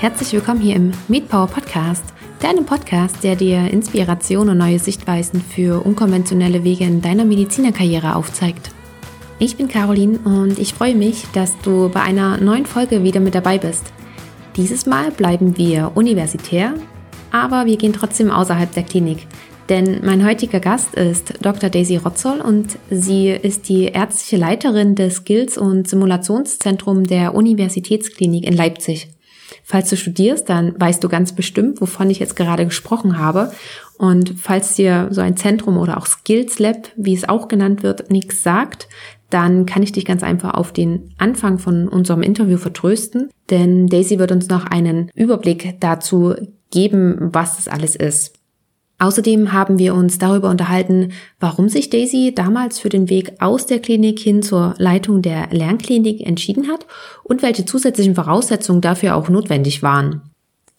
herzlich willkommen hier im MedPower Podcast, deinem Podcast, der dir Inspiration und neue Sichtweisen für unkonventionelle Wege in deiner Medizinerkarriere aufzeigt. Ich bin Caroline und ich freue mich, dass du bei einer neuen Folge wieder mit dabei bist. Dieses Mal bleiben wir universitär, aber wir gehen trotzdem außerhalb der Klinik. Denn mein heutiger Gast ist Dr. Daisy Rotzoll und sie ist die ärztliche Leiterin des Skills- und Simulationszentrums der Universitätsklinik in Leipzig. Falls du studierst, dann weißt du ganz bestimmt, wovon ich jetzt gerade gesprochen habe. Und falls dir so ein Zentrum oder auch Skills Lab, wie es auch genannt wird, nichts sagt, dann kann ich dich ganz einfach auf den Anfang von unserem Interview vertrösten, denn Daisy wird uns noch einen Überblick dazu geben, was das alles ist. Außerdem haben wir uns darüber unterhalten, warum sich Daisy damals für den Weg aus der Klinik hin zur Leitung der Lernklinik entschieden hat und welche zusätzlichen Voraussetzungen dafür auch notwendig waren.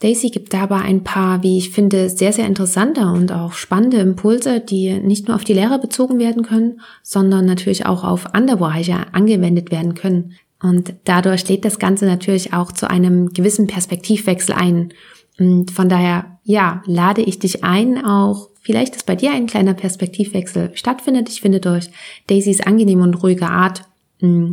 Daisy gibt dabei ein paar, wie ich finde, sehr, sehr interessante und auch spannende Impulse, die nicht nur auf die Lehre bezogen werden können, sondern natürlich auch auf andere Bereiche angewendet werden können. Und dadurch lädt das Ganze natürlich auch zu einem gewissen Perspektivwechsel ein. Und von daher, ja, lade ich dich ein, auch vielleicht, dass bei dir ein kleiner Perspektivwechsel stattfindet. Ich finde durch Daisys angenehme und ruhige Art, mh,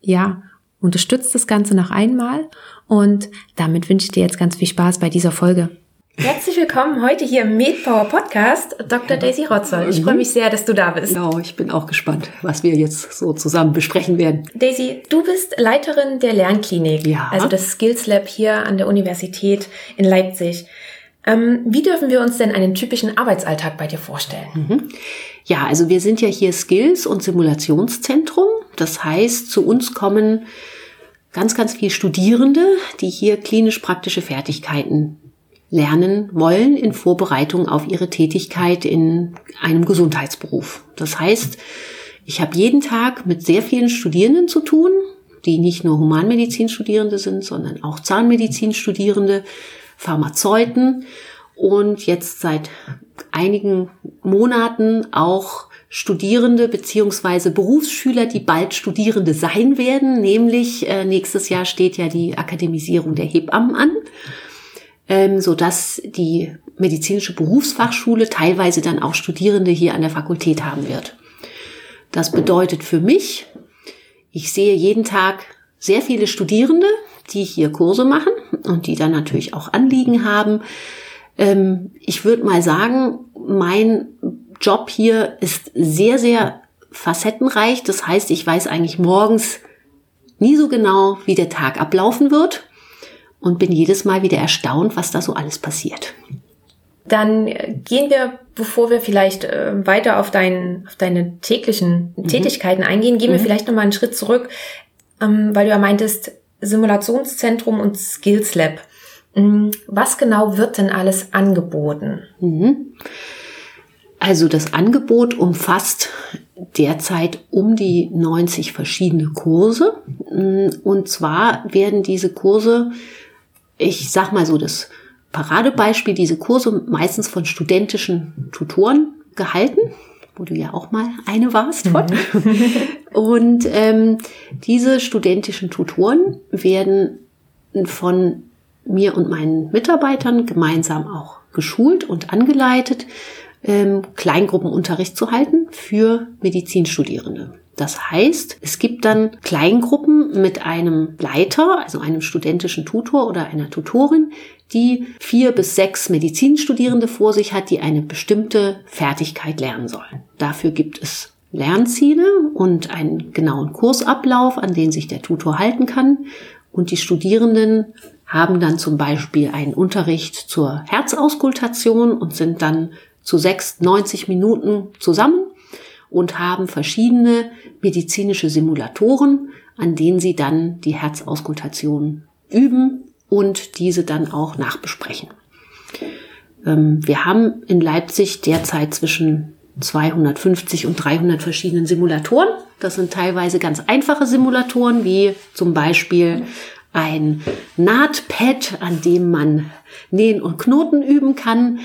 ja, unterstützt das Ganze noch einmal. Und damit wünsche ich dir jetzt ganz viel Spaß bei dieser Folge. Herzlich willkommen heute hier im MedPower Podcast, Dr. Daisy Rotzoll. Ich freue mich sehr, dass du da bist. Genau, ich bin auch gespannt, was wir jetzt so zusammen besprechen werden. Daisy, du bist Leiterin der Lernklinik, ja. also das Skills Lab hier an der Universität in Leipzig. Ähm, wie dürfen wir uns denn einen typischen Arbeitsalltag bei dir vorstellen? Mhm. Ja, also wir sind ja hier Skills- und Simulationszentrum. Das heißt, zu uns kommen ganz, ganz viele Studierende, die hier klinisch-praktische Fertigkeiten lernen wollen in Vorbereitung auf ihre Tätigkeit in einem Gesundheitsberuf. Das heißt, ich habe jeden Tag mit sehr vielen Studierenden zu tun, die nicht nur Humanmedizin-Studierende sind, sondern auch Zahnmedizin-Studierende, Pharmazeuten und jetzt seit einigen Monaten auch Studierende beziehungsweise Berufsschüler, die bald Studierende sein werden. Nämlich äh, nächstes Jahr steht ja die Akademisierung der Hebammen an ähm, so dass die medizinische Berufsfachschule teilweise dann auch Studierende hier an der Fakultät haben wird. Das bedeutet für mich, ich sehe jeden Tag sehr viele Studierende, die hier Kurse machen und die dann natürlich auch Anliegen haben. Ähm, ich würde mal sagen, mein Job hier ist sehr, sehr facettenreich. Das heißt, ich weiß eigentlich morgens nie so genau, wie der Tag ablaufen wird und bin jedes Mal wieder erstaunt, was da so alles passiert. Dann gehen wir, bevor wir vielleicht äh, weiter auf, dein, auf deine täglichen mhm. Tätigkeiten eingehen, gehen mhm. wir vielleicht noch mal einen Schritt zurück, ähm, weil du ja meintest, Simulationszentrum und Skills Lab. Mhm. Was genau wird denn alles angeboten? Mhm. Also das Angebot umfasst derzeit um die 90 verschiedene Kurse. Mm, und zwar werden diese Kurse ich sag mal so, das Paradebeispiel, diese Kurse meistens von studentischen Tutoren gehalten, wo du ja auch mal eine warst von. Und ähm, diese studentischen Tutoren werden von mir und meinen Mitarbeitern gemeinsam auch geschult und angeleitet, ähm, Kleingruppenunterricht zu halten für Medizinstudierende. Das heißt, es gibt dann Kleingruppen mit einem Leiter, also einem studentischen Tutor oder einer Tutorin, die vier bis sechs Medizinstudierende vor sich hat, die eine bestimmte Fertigkeit lernen sollen. Dafür gibt es Lernziele und einen genauen Kursablauf, an den sich der Tutor halten kann. Und die Studierenden haben dann zum Beispiel einen Unterricht zur Herzauskultation und sind dann zu sechs, 90 Minuten zusammen und haben verschiedene medizinische Simulatoren, an denen sie dann die Herzauskultation üben und diese dann auch nachbesprechen. Ähm, wir haben in Leipzig derzeit zwischen 250 und 300 verschiedenen Simulatoren. Das sind teilweise ganz einfache Simulatoren, wie zum Beispiel ein Nahtpad, an dem man Nähen und Knoten üben kann.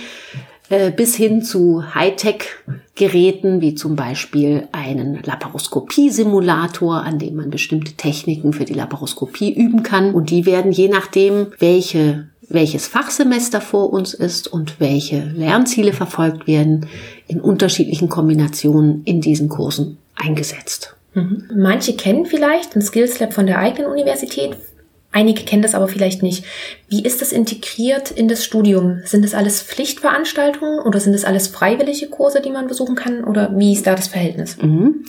äh, bis hin zu Hightech-Geräten, wie zum Beispiel einen Laparoskopie-Simulator, an dem man bestimmte Techniken für die Laparoskopie üben kann. Und die werden je nachdem, welche welches Fachsemester vor uns ist und welche Lernziele verfolgt werden, in unterschiedlichen Kombinationen in diesen Kursen eingesetzt. Mhm. Manche kennen vielleicht ein Skills Lab von der eigenen Universität. Einige kennen das aber vielleicht nicht. Wie ist das integriert in das Studium? Sind das alles Pflichtveranstaltungen oder sind das alles freiwillige Kurse, die man besuchen kann? Oder wie ist da das Verhältnis? Mhm.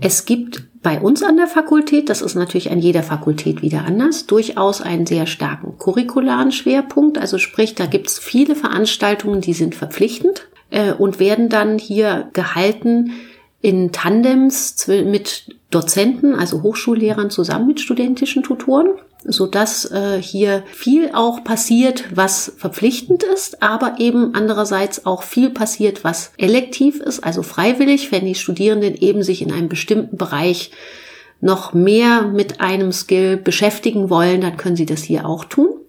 Es gibt bei uns an der Fakultät, das ist natürlich an jeder Fakultät wieder anders, durchaus einen sehr starken curricularen Schwerpunkt. Also sprich, da gibt es viele Veranstaltungen, die sind verpflichtend äh, und werden dann hier gehalten in Tandems mit Dozenten, also Hochschullehrern zusammen mit studentischen Tutoren so dass äh, hier viel auch passiert, was verpflichtend ist, aber eben andererseits auch viel passiert, was elektiv ist, also freiwillig, wenn die Studierenden eben sich in einem bestimmten Bereich noch mehr mit einem Skill beschäftigen wollen, dann können sie das hier auch tun.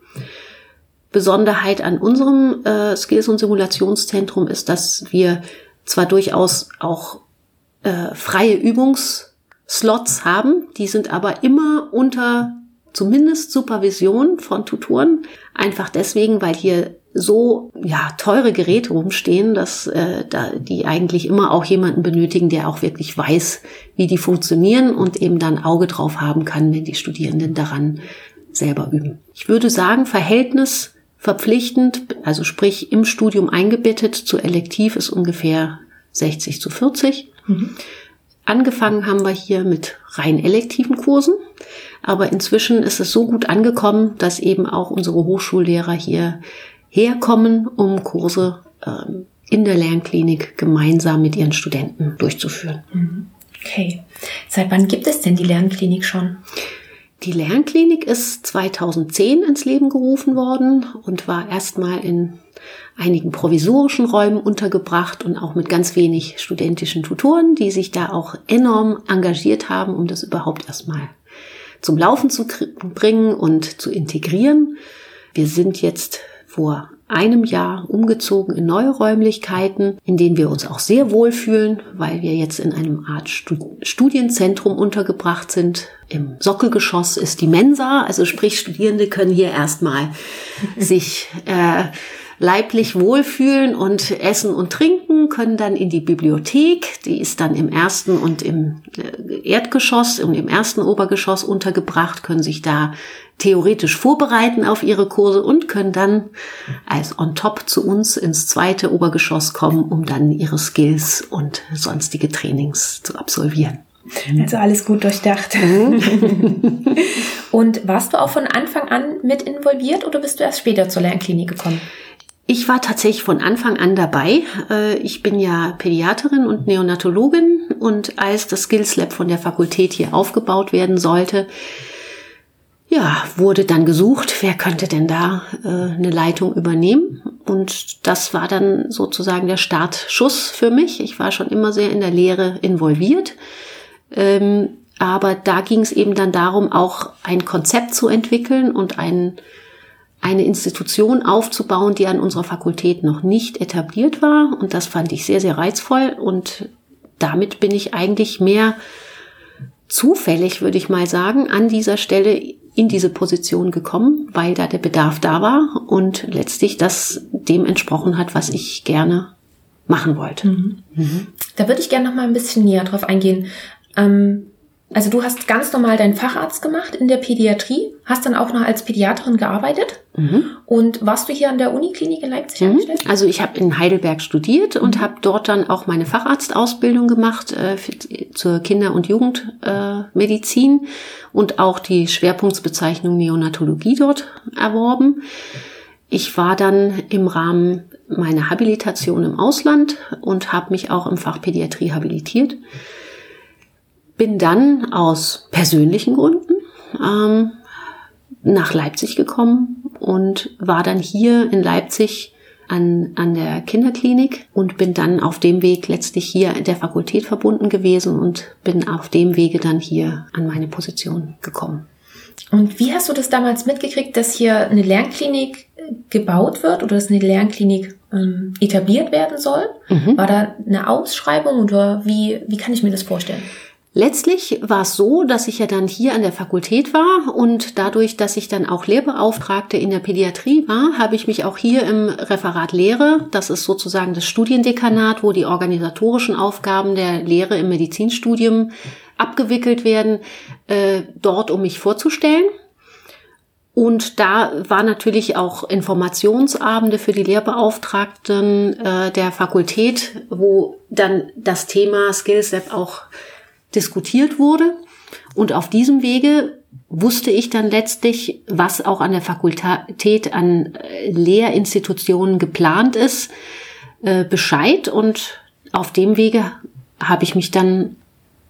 Besonderheit an unserem äh, Skills- und Simulationszentrum ist, dass wir zwar durchaus auch äh, freie Übungsslots haben, die sind aber immer unter zumindest Supervision von Tutoren. Einfach deswegen, weil hier so ja teure Geräte rumstehen, dass äh, da die eigentlich immer auch jemanden benötigen, der auch wirklich weiß, wie die funktionieren und eben dann Auge drauf haben kann, wenn die Studierenden daran selber üben. Ich würde sagen, Verhältnis verpflichtend, also sprich im Studium eingebettet zu elektiv ist ungefähr 60 zu 40. Mhm. Angefangen haben wir hier mit rein elektiven Kursen. Aber inzwischen ist es so gut angekommen, dass eben auch unsere Hochschullehrer hier herkommen, um Kurse ähm, in der Lernklinik gemeinsam mit ihren Studenten durchzuführen. Mhm. Okay. Seit wann gibt es denn die Lernklinik schon? Die Lernklinik ist 2010 ins Leben gerufen worden und war erstmal in einigen provisorischen Räumen untergebracht und auch mit ganz wenig studentischen Tutoren, die sich da auch enorm engagiert haben, um das überhaupt erstmal zum Laufen zu bringen und zu integrieren. Wir sind jetzt vor einem Jahr umgezogen in neue Räumlichkeiten, in denen wir uns auch sehr wohlfühlen, weil wir jetzt in einem Art Studienzentrum untergebracht sind. Im Sockelgeschoss ist die Mensa, also sprich Studierende können hier erstmal sich äh, leiblich wohlfühlen und essen und trinken, können dann in die Bibliothek, die ist dann im ersten und im äh, Erdgeschoss und im ersten Obergeschoss untergebracht, können sich da theoretisch vorbereiten auf ihre Kurse und können dann als on top zu uns ins zweite Obergeschoss kommen, um dann ihre Skills und sonstige Trainings zu absolvieren. Also alles gut durchdacht. Mhm. und warst du auch von Anfang an mit involviert oder bist du erst später zur Lernklinik gekommen? Ich war tatsächlich von Anfang an dabei. Äh, ich bin ja Pädiaterin und Neonatologin und als das Skills Lab von der Fakultät hier aufgebaut werden sollte, ja, wurde dann gesucht, wer könnte denn da äh, eine Leitung übernehmen. Und das war dann sozusagen der Startschuss für mich. Ich war schon immer sehr in der Lehre involviert. Ähm, aber da ging es eben dann darum, auch ein Konzept zu entwickeln und einen eine Institution aufzubauen, die an unserer Fakultät noch nicht etabliert war. Und das fand ich sehr, sehr reizvoll. Und damit bin ich eigentlich mehr zufällig, würde ich mal sagen, an dieser Stelle in diese Position gekommen, weil da der Bedarf da war und letztlich das dem entsprochen hat, was ich gerne machen wollte. Mhm. Mhm. Da würde ich gerne noch mal ein bisschen näher drauf eingehen. Ähm, also du hast ganz normal deinen Facharzt gemacht in der Pädiatrie, hast dann auch noch als Pädiaterin gearbeitet mhm. und warst du hier an der Uniklinik in Leipzig mhm. angestellt? Also ich habe in Heidelberg studiert und mhm. habe dort dann auch meine Facharztausbildung gemacht äh, für, zur Kinder- und Jugendmedizin äh, und auch die Schwerpunktsbezeichnung Neonatologie dort erworben. Ich war dann im Rahmen meiner Habilitation im Ausland und habe mich auch im Fach Pädiatrie habilitiert bin dann aus persönlichen Gründen ähm, nach Leipzig gekommen und war dann hier in Leipzig an, an der Kinderklinik und bin dann auf dem Weg letztlich hier der Fakultät verbunden gewesen und bin auf dem Wege dann hier an meine Position gekommen. Und wie hast du das damals mitgekriegt, dass hier eine Lernklinik äh, gebaut wird oder dass eine Lernklinik ähm, etabliert werden soll? Mhm. War da eine Ausschreibung oder wie, wie kann ich mir das vorstellen? Letztlich war es so, dass ich ja dann hier an der Fakultät war und dadurch, dass ich dann auch Lehrbeauftragte in der Pädiatrie war, habe ich mich auch hier im Referat Lehre, das ist sozusagen das Studiendekanat, wo die organisatorischen Aufgaben der Lehre im Medizinstudium abgewickelt werden, äh, dort um mich vorzustellen. Und da war natürlich auch Informationsabende für die Lehrbeauftragten äh, der Fakultät, wo dann das Thema SkillSlab auch diskutiert wurde. Und auf diesem Wege wusste ich dann letztlich, was auch an der Fakultät an äh, Lehrinstitutionen geplant ist, äh, Bescheid. Und auf dem Wege habe ich mich dann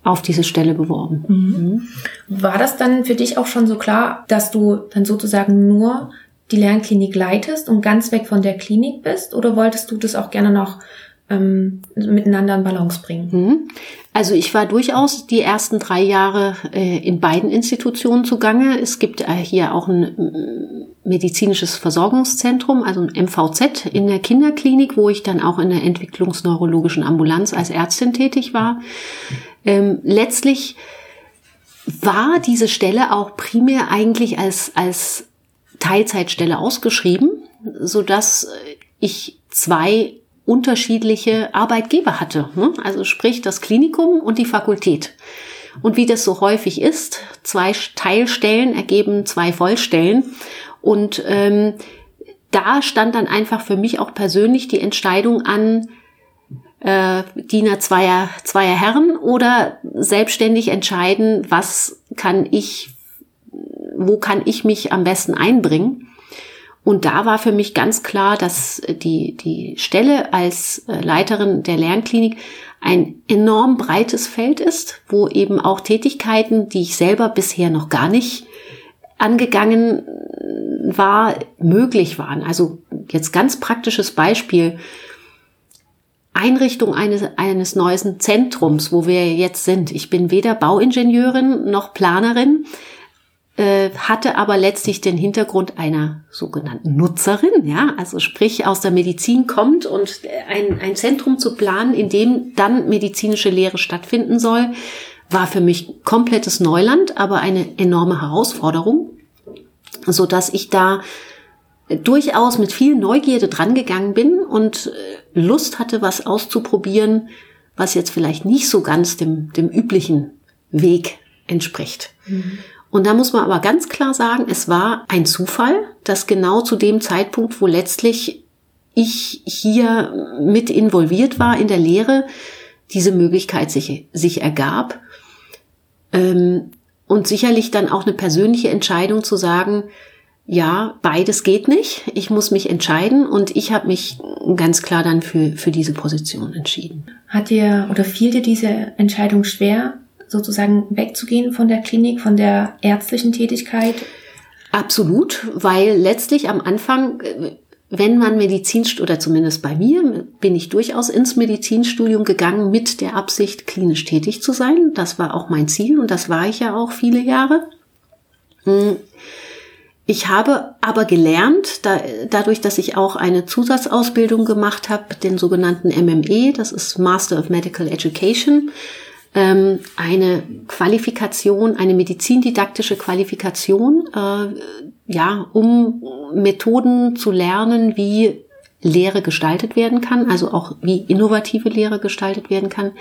auf diese Stelle beworben. Mhm. War das dann für dich auch schon so klar, dass du dann sozusagen nur die Lernklinik leitest und ganz weg von der Klinik bist? Oder wolltest du das auch gerne noch ähm, miteinander in Balance bringen? Mhm. Also ich war durchaus die ersten drei Jahre äh, in beiden Institutionen zugange. Es gibt äh, hier auch ein äh, medizinisches Versorgungszentrum, also ein MVZ in der Kinderklinik, wo ich dann auch in der entwicklungsneurologischen Ambulanz als Ärztin tätig war. Ähm, letztlich war diese Stelle auch primär eigentlich als, als Teilzeitstelle ausgeschrieben, so dass ich zwei unterschiedliche Arbeitgeber hatte. Ne? Also sprich das Klinikum und die Fakultät. Und wie das so häufig ist, zwei Teilstellen ergeben zwei Vollstellen. Und ähm, da stand dann einfach für mich auch persönlich die Entscheidung an, äh, Diener zweier, zweier Herren oder selbstständig entscheiden, was kann ich, wo kann ich mich am besten einbringen. Und da war für mich ganz klar, dass die, die Stelle als äh, Leiterin der Lernklinik ein enorm breites Feld ist, wo eben auch Tätigkeiten, die ich selber bisher noch gar nicht angegangen war, möglich waren. Also jetzt ganz praktisches Beispiel. Einrichtung eines, eines neuen Zentrums, wo wir jetzt sind. Ich bin weder Bauingenieurin noch Planerin, äh, hatte aber letztlich den Hintergrund einer sogenannten Nutzerin, ja, also sprich aus der Medizin kommt und ein, ein Zentrum zu planen, in dem dann medizinische Lehre stattfinden soll, war für mich komplettes Neuland, aber eine enorme Herausforderung, so dass ich da durchaus mit viel Neugierde drangegangen bin und äh, Lust hatte, was auszuprobieren, was jetzt vielleicht nicht so ganz dem, dem üblichen Weg entspricht. Mhm. Und da muss man aber ganz klar sagen, es war ein Zufall, dass genau zu dem Zeitpunkt, wo letztlich ich hier mit involviert war in der Lehre, diese Möglichkeit sich, sich ergab. Ähm, und sicherlich dann auch eine persönliche Entscheidung zu sagen, ja, beides geht nicht. Ich muss mich entscheiden und ich habe mich ganz klar dann für, für diese Position entschieden. Hat dir oder fiel dir diese Entscheidung schwer, sozusagen wegzugehen von der Klinik, von der ärztlichen Tätigkeit? Absolut, weil letztlich am Anfang, wenn man Medizin, oder zumindest bei mir, bin ich durchaus ins Medizinstudium gegangen mit der Absicht, klinisch tätig zu sein. Das war auch mein Ziel und das war ich ja auch viele Jahre. Hm. Ich habe aber gelernt, da, dadurch, dass ich auch eine Zusatzausbildung gemacht habe, den sogenannten MME, das ist Master of Medical Education, ähm, eine Qualifikation, eine medizindidaktische Qualifikation, äh, ja, um Methoden zu lernen, wie Lehre gestaltet werden kann, also auch wie innovative Lehre gestaltet werden kann.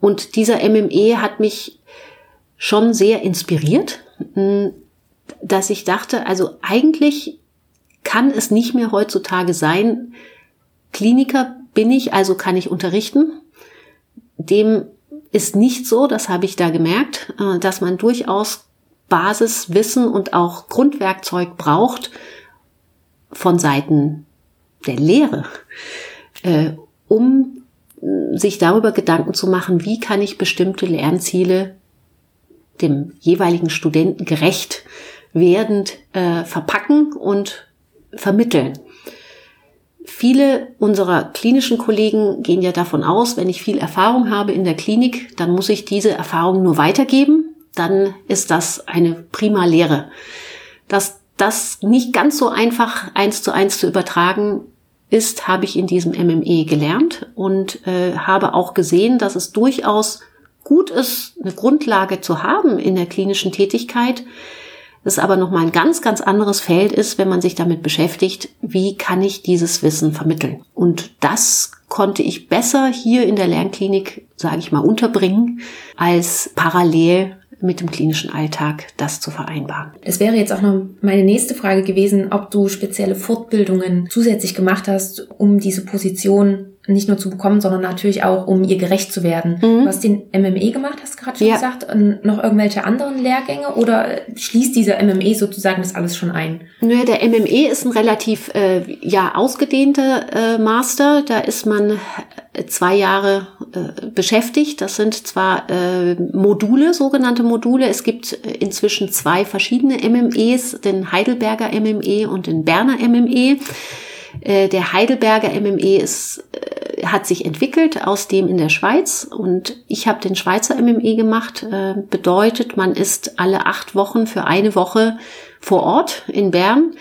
Und dieser MME hat mich schon sehr inspiriert, hm, dass ich dachte, also eigentlich kann es nicht mehr heutzutage sein, Kliniker bin ich, also kann ich unterrichten. Dem ist nicht so, das habe ich da gemerkt, äh, dass man durchaus Basiswissen und auch Grundwerkzeug braucht von Seiten der Lehre, äh, um sich darüber Gedanken zu machen, wie kann ich bestimmte Lernziele dem jeweiligen Studenten gerecht werdend äh, verpacken und vermitteln. Viele unserer klinischen Kollegen gehen ja davon aus, wenn ich viel Erfahrung habe in der Klinik, dann muss ich diese Erfahrung nur weitergeben dann ist das eine prima Lehre. Dass das nicht ganz so einfach eins zu eins zu übertragen ist, habe ich in diesem MME gelernt und äh, habe auch gesehen, dass es durchaus gut ist, eine Grundlage zu haben in der klinischen Tätigkeit, das aber nochmal ein ganz, ganz anderes Feld ist, wenn man sich damit beschäftigt, wie kann ich dieses Wissen vermitteln. Und das konnte ich besser hier in der Lernklinik, sage ich mal, unterbringen, als parallel mit dem klinischen Alltag das zu vereinbaren. Das wäre jetzt auch noch meine nächste Frage gewesen, ob du spezielle Fortbildungen zusätzlich gemacht hast, um diese Position nicht nur zu bekommen, sondern natürlich auch, um ihr gerecht zu werden. Mhm. Du hast den MME gemacht, hast du gerade schon ja. gesagt, und noch irgendwelche anderen Lehrgänge oder schließt dieser MME sozusagen das alles schon ein? Naja, der MME ist ein relativ äh, ja ausgedehnter äh, Master. Da ist man äh, zwei Jahre äh, beschäftigt. Das sind zwar äh, Module, sogenannte Module. Es gibt inzwischen zwei verschiedene MMEs, den Heidelberger MME und den Berner MME. Äh, der Heidelberger MME ist, äh, hat sich entwickelt aus dem in der Schweiz und ich habe den Schweizer MME gemacht. Äh, bedeutet, man ist alle acht Wochen für eine Woche vor Ort in Bern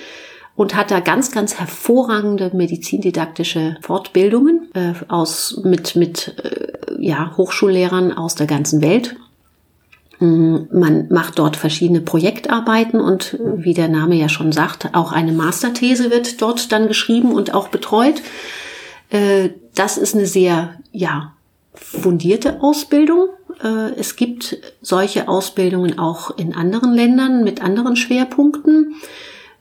und hat da ganz, ganz hervorragende medizindidaktische Fortbildungen äh, aus mit mit äh, ja Hochschullehrern aus der ganzen Welt. Mm, man macht dort verschiedene Projektarbeiten und wie der Name ja schon sagt, auch eine Masterthese wird dort dann geschrieben und auch betreut. Äh, das ist eine sehr, ja, fundierte Ausbildung. Äh, es gibt solche Ausbildungen auch in anderen Ländern mit anderen Schwerpunkten.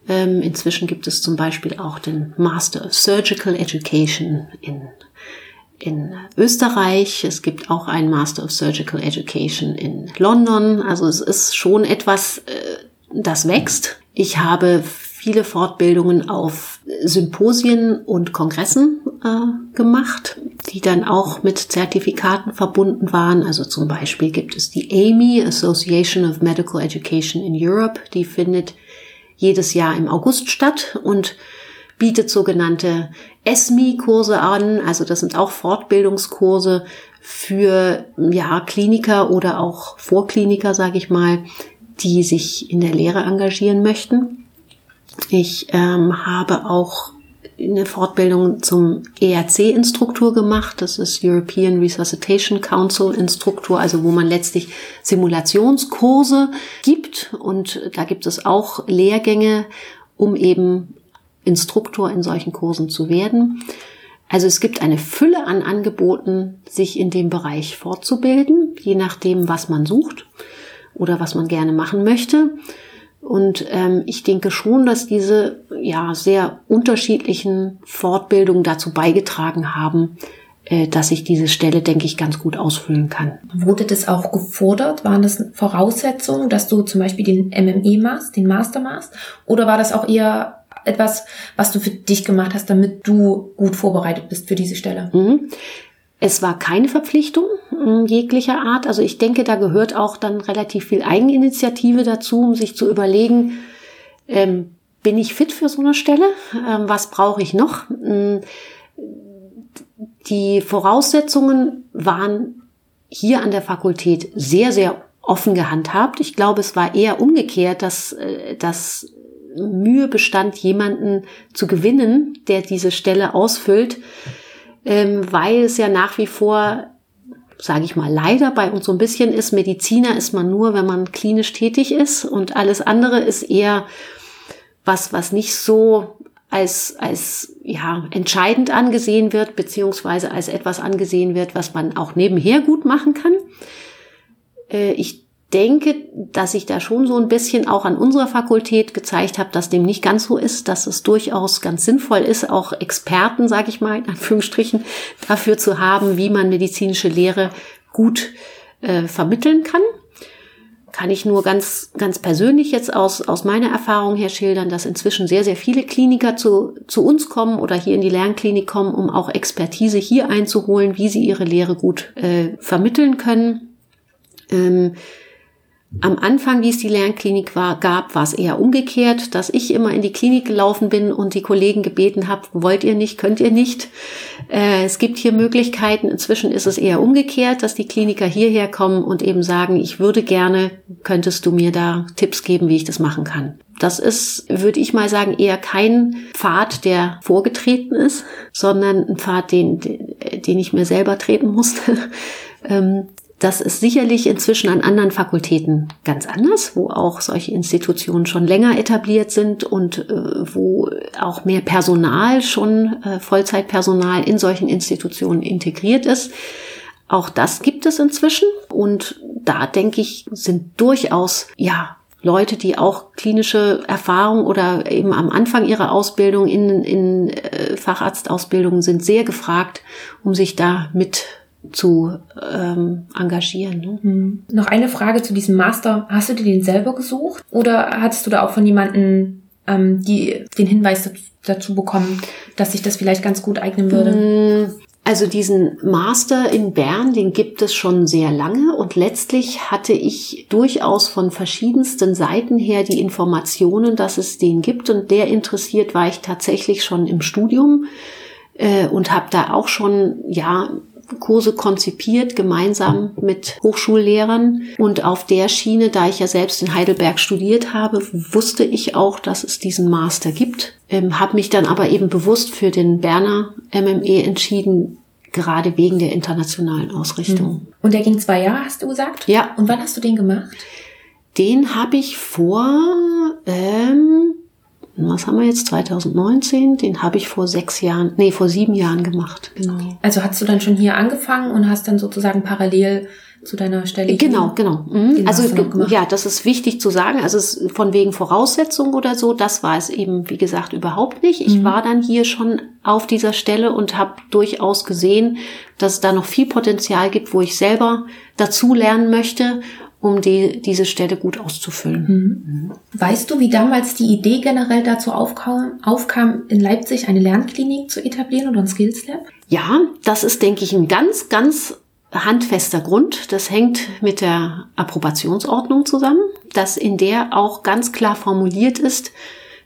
Ähm, inzwischen gibt es zum Beispiel auch den Master of Surgical Education in in Österreich. Es gibt auch einen Master of Surgical Education in London. Also es ist schon etwas, äh, das wächst. Ich habe viele Fortbildungen auf Symposien und Kongressen äh, gemacht, die dann auch mit Zertifikaten verbunden waren. Also zum Beispiel gibt es die AMI, Association of Medical Education in Europe, die findet jedes Jahr im August statt und bietet sogenannte ESMI-Kurse an. Also das sind auch Fortbildungskurse für ja, Kliniker oder auch Vorkliniker, sage ich mal, die sich in der Lehre engagieren möchten. Ich ähm, habe auch eine Fortbildung zum ERC-Instruktur gemacht. Das ist European Resuscitation Council Instruktur, also wo man letztlich Simulationskurse gibt. Und da gibt es auch Lehrgänge, um eben Instruktor in solchen Kursen zu werden. Also es gibt eine Fülle an Angeboten, sich in dem Bereich fortzubilden, je nachdem, was man sucht oder was man gerne machen möchte. Und ähm, ich denke schon, dass diese ja sehr unterschiedlichen Fortbildungen dazu beigetragen haben, äh, dass ich diese Stelle, denke ich, ganz gut ausfüllen kann. Wurde das auch gefordert? Waren das Voraussetzungen, dass du zum Beispiel den MME machst, den Master machst? Oder war das auch eher etwas, was du für dich gemacht hast, damit du gut vorbereitet bist für diese Stelle? Mhm. Es war keine Verpflichtung jeglicher Art. Also ich denke, da gehört auch dann relativ viel Eigeninitiative dazu, um sich zu überlegen, ähm, bin ich fit für so eine Stelle? Ähm, was brauche ich noch? Ähm, die Voraussetzungen waren hier an der Fakultät sehr, sehr offen gehandhabt. Ich glaube, es war eher umgekehrt, dass, äh, dass Mühe bestand, jemanden zu gewinnen, der diese Stelle ausfüllt, ähm, weil es ja nach wie vor, sage ich mal, leider bei uns so ein bisschen ist, Mediziner ist man nur, wenn man klinisch tätig ist und alles andere ist eher was, was nicht so als, als ja, entscheidend angesehen wird, beziehungsweise als etwas angesehen wird, was man auch nebenher gut machen kann. Äh, ich denke, dass ich da schon so ein bisschen auch an unserer Fakultät gezeigt habe, dass dem nicht ganz so ist, dass es durchaus ganz sinnvoll ist, auch Experten, sage ich mal in Anführungsstrichen, dafür zu haben, wie man medizinische Lehre gut äh, vermitteln kann. Kann ich nur ganz, ganz persönlich jetzt aus, aus meiner Erfahrung her schildern, dass inzwischen sehr, sehr viele Kliniker zu, zu uns kommen oder hier in die Lernklinik kommen, um auch Expertise hier einzuholen, wie sie ihre Lehre gut äh, vermitteln können. Ähm, Am Anfang, wie es die Lernklinik war, gab, war es eher umgekehrt, dass ich immer in die Klinik gelaufen bin und die Kollegen gebeten habe, wollt ihr nicht, könnt ihr nicht. Äh, es gibt hier Möglichkeiten. Inzwischen ist es eher umgekehrt, dass die Kliniker hierher kommen und eben sagen, ich würde gerne, könntest du mir da Tipps geben, wie ich das machen kann. Das ist, würde ich mal sagen, eher kein Pfad, der vorgetreten ist, sondern ein Pfad, den, den ich mir selber treten musste. Das ist sicherlich inzwischen an anderen Fakultäten ganz anders, wo auch solche Institutionen schon länger etabliert sind und äh, wo auch mehr Personal schon, äh, Vollzeitpersonal in solchen Institutionen integriert ist. Auch das gibt es inzwischen und da denke ich, sind durchaus, ja, Leute, die auch klinische Erfahrung oder eben am Anfang ihrer Ausbildung in, in äh, Facharztausbildungen sind sehr gefragt, um sich da mit zu ähm, engagieren. Ne? Hm. Noch eine Frage zu diesem Master. Hast du dir den selber gesucht oder hattest du da auch von jemandem ähm, die, den Hinweis dazu bekommen, dass sich das vielleicht ganz gut eignen würde? Hm, also diesen Master in Bern, den gibt es schon sehr lange und letztlich hatte ich durchaus von verschiedensten Seiten her die Informationen, dass es den gibt und der interessiert war ich tatsächlich schon im Studium äh, und habe da auch schon ja Kurse konzipiert, gemeinsam mit Hochschullehrern. Und auf der Schiene, da ich ja selbst in Heidelberg studiert habe, wusste ich auch, dass es diesen Master gibt. Ähm, habe mich dann aber eben bewusst für den Berner MME entschieden, gerade wegen der internationalen Ausrichtung. Hm. Und der ging zwei Jahre, hast du gesagt? Ja. Und wann hast du den gemacht? Den habe ich vor ähm, was haben wir jetzt, 2019, den habe ich vor sechs Jahren, nee, vor sieben Jahren gemacht. Genau. Also hast du dann schon hier angefangen und hast dann sozusagen parallel zu deiner Stelle. Genau, genau. Mhm. Also ja, das ist wichtig zu sagen. Also es, von wegen Voraussetzung oder so, das war es eben, wie gesagt, überhaupt nicht. Ich mhm. war dann hier schon auf dieser Stelle und habe durchaus gesehen, dass es da noch viel Potenzial gibt, wo ich selber dazu lernen möchte um die, diese Stelle gut auszufüllen. Mhm. Weißt du, wie damals die Idee generell dazu aufkam, aufkam, in Leipzig eine Lernklinik zu etablieren oder ein Skills Lab? Ja, das ist, denke ich, ein ganz, ganz handfester Grund. Das hängt mit der Approbationsordnung zusammen, dass in der auch ganz klar formuliert ist,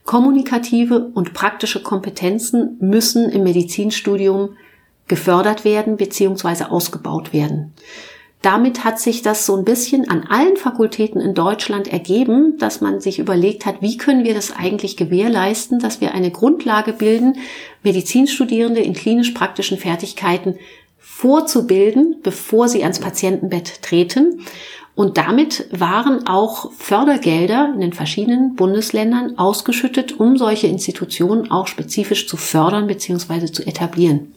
kommunikative und praktische Kompetenzen müssen im Medizinstudium gefördert werden bzw. ausgebaut werden damit hat sich das so ein bisschen an allen Fakultäten in Deutschland ergeben, dass man sich überlegt hat, wie können wir das eigentlich gewährleisten, dass wir eine Grundlage bilden, Medizinstudierende in klinisch-praktischen Fertigkeiten vorzubilden, bevor sie ans Patientenbett treten. Und damit waren auch Fördergelder in den verschiedenen Bundesländern ausgeschüttet, um solche Institutionen auch spezifisch zu fördern bzw. zu etablieren.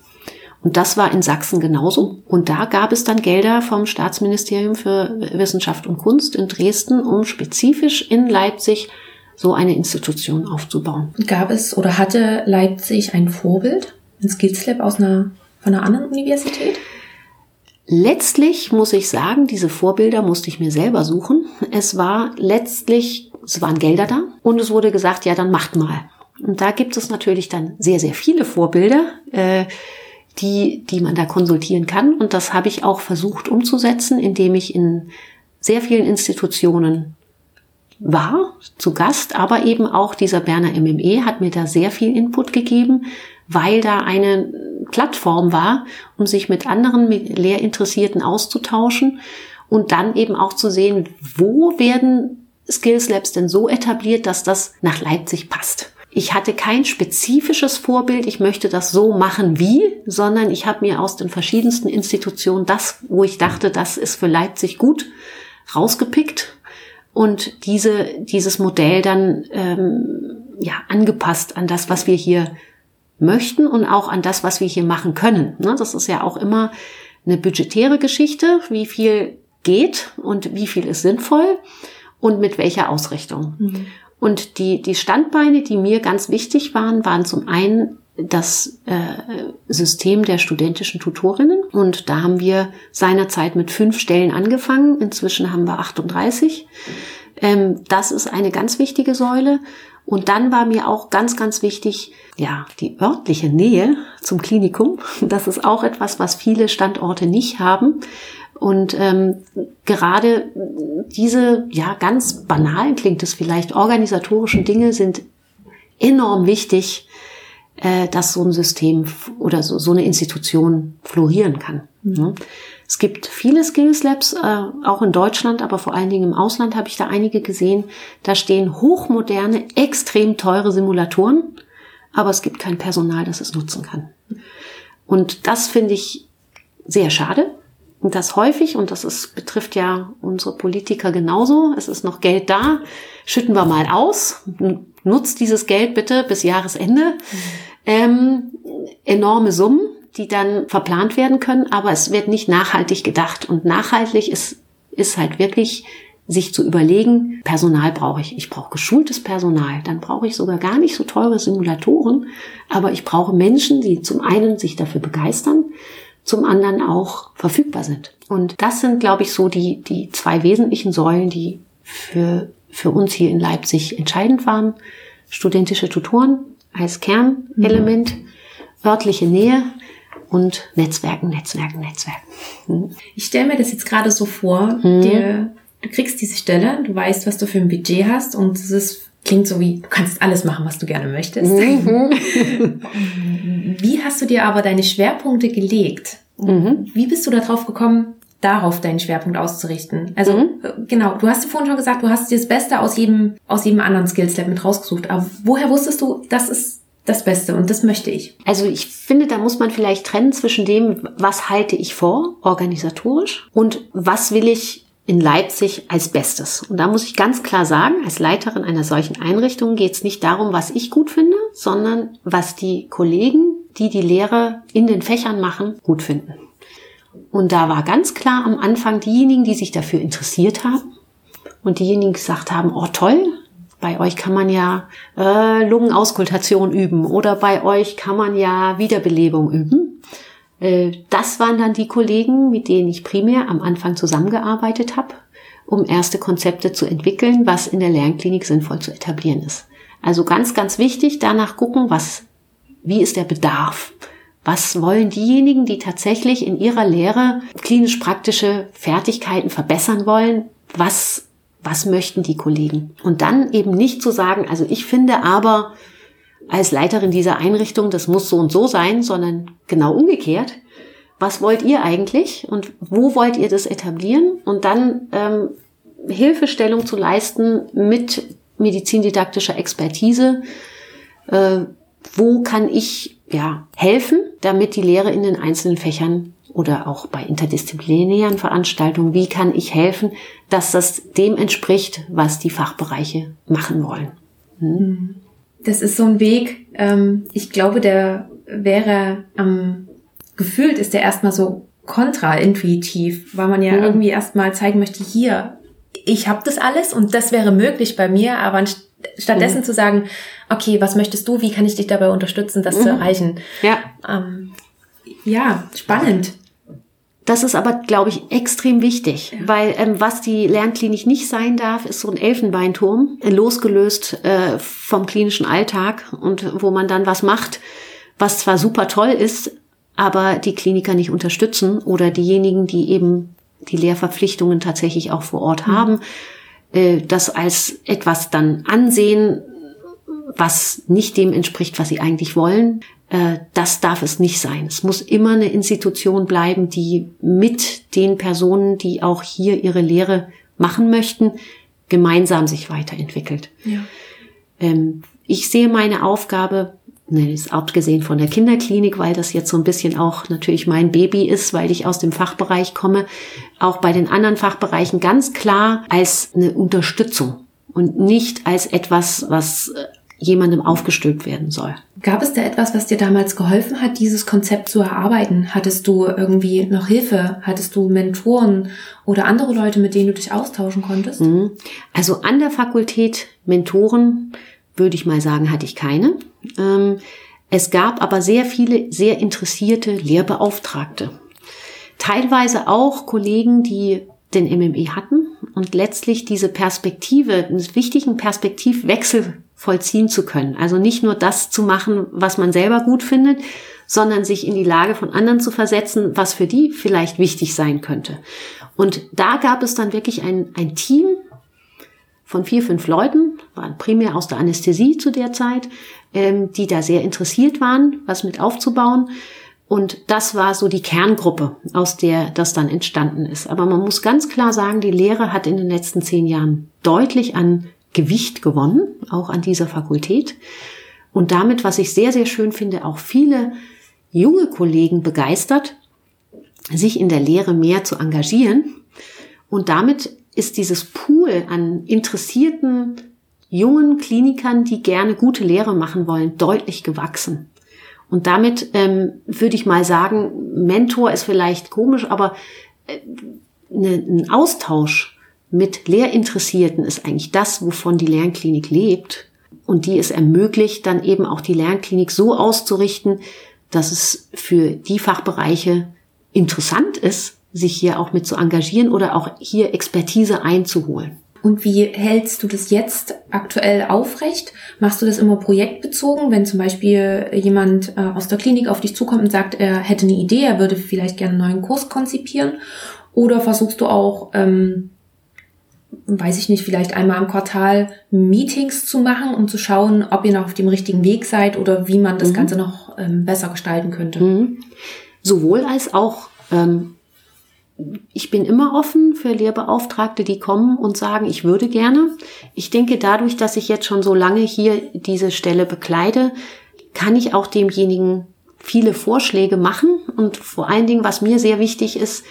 Und das war in Sachsen genauso. Und da gab es dann Gelder vom Staatsministerium für Wissenschaft und Kunst in Dresden, um spezifisch in Leipzig so eine Institution aufzubauen. Gab es oder hatte Leipzig ein Vorbild, ein Skills Lab aus einer, von einer anderen Universität? Letztlich muss ich sagen, diese Vorbilder musste ich mir selber suchen. Es war letztlich, es waren Gelder da und es wurde gesagt, ja, dann macht mal. Und da gibt es natürlich dann sehr, sehr viele Vorbilder. Äh, die, die man da konsultieren kann. Und das habe ich auch versucht umzusetzen, indem ich in sehr vielen Institutionen war, zu Gast, aber eben auch dieser Berner MME hat mir da sehr viel Input gegeben, weil da eine Plattform war, um sich mit anderen Lehrinteressierten auszutauschen und dann eben auch zu sehen, wo werden Skills Labs denn so etabliert, dass das nach Leipzig passt. Ich hatte kein spezifisches Vorbild, ich möchte das so machen wie, sondern ich habe mir aus den verschiedensten Institutionen das, wo ich dachte, das ist für Leipzig gut, rausgepickt und diese, dieses Modell dann ähm, ja, angepasst an das, was wir hier möchten und auch an das, was wir hier machen können. Ne, das ist ja auch immer eine budgetäre Geschichte, wie viel geht und wie viel ist sinnvoll und mit welcher Ausrichtung. Mhm. Und die, die Standbeine, die mir ganz wichtig waren, waren zum einen das äh, System der studentischen Tutorinnen. Und da haben wir seinerzeit mit fünf Stellen angefangen. Inzwischen haben wir 38. Ähm, das ist eine ganz wichtige Säule. Und dann war mir auch ganz, ganz wichtig, ja, die örtliche Nähe zum Klinikum. Das ist auch etwas, was viele Standorte nicht haben. Und ähm, gerade diese, ja, ganz banal klingt es vielleicht, organisatorischen Dinge sind enorm wichtig, äh, dass so ein System oder so, so eine Institution florieren kann. Mhm. Es gibt viele Skills Labs, äh, auch in Deutschland, aber vor allen Dingen im Ausland habe ich da einige gesehen. Da stehen hochmoderne, extrem teure Simulatoren, aber es gibt kein Personal, das es nutzen kann. Und das finde ich sehr schade. Und das häufig, und das ist, betrifft ja unsere Politiker genauso. Es ist noch Geld da. Schütten wir mal aus. Nutzt dieses Geld bitte bis Jahresende. Ähm, enorme Summen die dann verplant werden können, aber es wird nicht nachhaltig gedacht. Und nachhaltig ist, ist halt wirklich sich zu überlegen, Personal brauche ich. Ich brauche geschultes Personal. Dann brauche ich sogar gar nicht so teure Simulatoren, aber ich brauche Menschen, die zum einen sich dafür begeistern, zum anderen auch verfügbar sind. Und das sind, glaube ich, so die, die zwei wesentlichen Säulen, die für, für uns hier in Leipzig entscheidend waren. Studentische Tutoren als Kernelement, mhm. örtliche Nähe, und Netzwerken, Netzwerken, Netzwerken. Hm. Ich stelle mir das jetzt gerade so vor, hm. dir, du kriegst diese Stelle, du weißt, was du für ein Budget hast und es ist, klingt so wie, du kannst alles machen, was du gerne möchtest. Mhm. wie hast du dir aber deine Schwerpunkte gelegt? Mhm. Wie bist du darauf gekommen, darauf deinen Schwerpunkt auszurichten. Also mhm. Äh, genau, du hast vorhin schon gesagt, du hast dir das Beste aus jedem aus jedem anderen Skillset mit rausgesucht. Aber woher wusstest du, das ist das Beste und das möchte ich. Also ich finde, da muss man vielleicht trennen zwischen dem, was halte ich vor, organisatorisch, und was will ich in Leipzig als Bestes. Und da muss ich ganz klar sagen, als Leiterin einer solchen Einrichtung geht es nicht darum, was ich gut finde, sondern was die Kollegen, die die Lehre in den Fächern machen, gut finden. Und da war ganz klar am Anfang diejenigen, die sich dafür interessiert haben und diejenigen gesagt haben, oh toll, bei euch kann man ja äh, Lungenauskultation üben oder bei euch kann man ja Wiederbelebung üben. Äh, das waren dann die Kollegen, mit denen ich primär am Anfang zusammengearbeitet habe, um erste Konzepte zu entwickeln, was in der Lernklinik sinnvoll zu etablieren ist. Also ganz, ganz wichtig, danach gucken, was, wie ist der Bedarf? Was wollen diejenigen, die tatsächlich in ihrer Lehre klinisch-praktische Fertigkeiten verbessern wollen? Was was möchten die Kollegen? Und dann eben nicht zu sagen, also ich finde aber als Leiterin dieser Einrichtung, das muss so und so sein, sondern genau umgekehrt. Was wollt ihr eigentlich und wo wollt ihr das etablieren? Und dann ähm, Hilfestellung zu leisten mit medizindidaktischer Expertise. Äh, wo kann ich ja helfen, damit die Lehre in den einzelnen Fächern oder auch bei interdisziplinären Veranstaltungen, wie kann ich helfen, dass das dem entspricht, was die Fachbereiche machen wollen. Hm? Das ist so ein Weg, ähm, ich glaube, der wäre ähm, gefühlt ist der erstmal so kontraintuitiv, weil man ja mhm. irgendwie erstmal zeigen möchte, hier, ich habe das alles und das wäre möglich bei mir, aber stattdessen mhm. zu sagen, okay, was möchtest du, wie kann ich dich dabei unterstützen, das mhm. zu erreichen? Ja. Ähm, ja, spannend. Das ist aber, glaube ich, extrem wichtig, ja. weil ähm, was die Lernklinik nicht sein darf, ist so ein Elfenbeinturm, äh, losgelöst äh, vom klinischen Alltag und wo man dann was macht, was zwar super toll ist, aber die Kliniker nicht unterstützen oder diejenigen, die eben die Lehrverpflichtungen tatsächlich auch vor Ort mhm. haben, äh, das als etwas dann ansehen, was nicht dem entspricht, was sie eigentlich wollen. Äh, das darf es nicht sein. Es muss immer eine Institution bleiben, die mit den Personen, die auch hier ihre Lehre machen möchten, gemeinsam sich weiterentwickelt. Ja. Ähm, ich sehe meine Aufgabe, ne, ist abgesehen von der Kinderklinik, weil das jetzt so ein bisschen auch natürlich mein Baby ist, weil ich aus dem Fachbereich komme, auch bei den anderen Fachbereichen ganz klar als eine Unterstützung und nicht als etwas, was äh, jemandem aufgestülpt werden soll. Gab es da etwas, was dir damals geholfen hat, dieses Konzept zu erarbeiten? Hattest du irgendwie noch Hilfe? Hattest du Mentoren oder andere Leute, mit denen du dich austauschen konntest? Mhm. Also an der Fakultät Mentoren, würde ich mal sagen, hatte ich keine. Ähm, es gab aber sehr viele sehr interessierte Lehrbeauftragte. Teilweise auch Kollegen, die den MME hatten und letztlich diese Perspektive, einen wichtigen Perspektivwechsel vollziehen zu können. Also nicht nur das zu machen, was man selber gut findet, sondern sich in die Lage von anderen zu versetzen, was für die vielleicht wichtig sein könnte. Und da gab es dann wirklich ein, ein Team von vier, fünf Leuten, waren primär aus der Anästhesie zu der Zeit, ähm, die da sehr interessiert waren, was mit aufzubauen. Und das war so die Kerngruppe, aus der das dann entstanden ist. Aber man muss ganz klar sagen, die Lehre hat in den letzten zehn Jahren deutlich an Gewicht gewonnen, auch an dieser Fakultät. Und damit, was ich sehr, sehr schön finde, auch viele junge Kollegen begeistert, sich in der Lehre mehr zu engagieren. Und damit ist dieses Pool an interessierten jungen Klinikern, die gerne gute Lehre machen wollen, deutlich gewachsen. Und damit ähm, würde ich mal sagen, Mentor ist vielleicht komisch, aber äh, ne, ein Austausch mit Lehrinteressierten ist eigentlich das, wovon die Lernklinik lebt. Und die es ermöglicht, dann eben auch die Lernklinik so auszurichten, dass es für die Fachbereiche interessant ist, sich hier auch mit zu engagieren oder auch hier Expertise einzuholen. Und wie hältst du das jetzt aktuell aufrecht? Machst du das immer projektbezogen, wenn zum Beispiel jemand äh, aus der Klinik auf dich zukommt und sagt, er hätte eine Idee, er würde vielleicht gerne einen neuen Kurs konzipieren? Oder versuchst du auch, ähm, weiß ich nicht, vielleicht einmal im Quartal Meetings zu machen, um zu schauen, ob ihr noch auf dem richtigen Weg seid oder wie man das mhm. Ganze noch ähm, besser gestalten könnte? Mhm. Sowohl als auch ähm, ich bin immer offen für Lehrbeauftragte, die kommen und sagen, ich würde gerne. Ich denke, dadurch, dass ich jetzt schon so lange hier diese Stelle bekleide, kann ich auch demjenigen viele Vorschläge machen. Und vor allen Dingen, was mir sehr wichtig ist,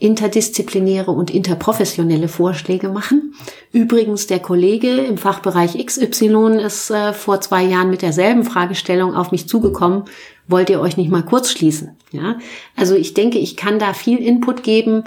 interdisziplinäre und interprofessionelle Vorschläge machen. Übrigens, der Kollege im Fachbereich XY ist äh, vor zwei Jahren mit derselben Fragestellung auf mich zugekommen. Wollt ihr euch nicht mal kurz schließen? Ja, also ich denke, ich kann da viel Input geben,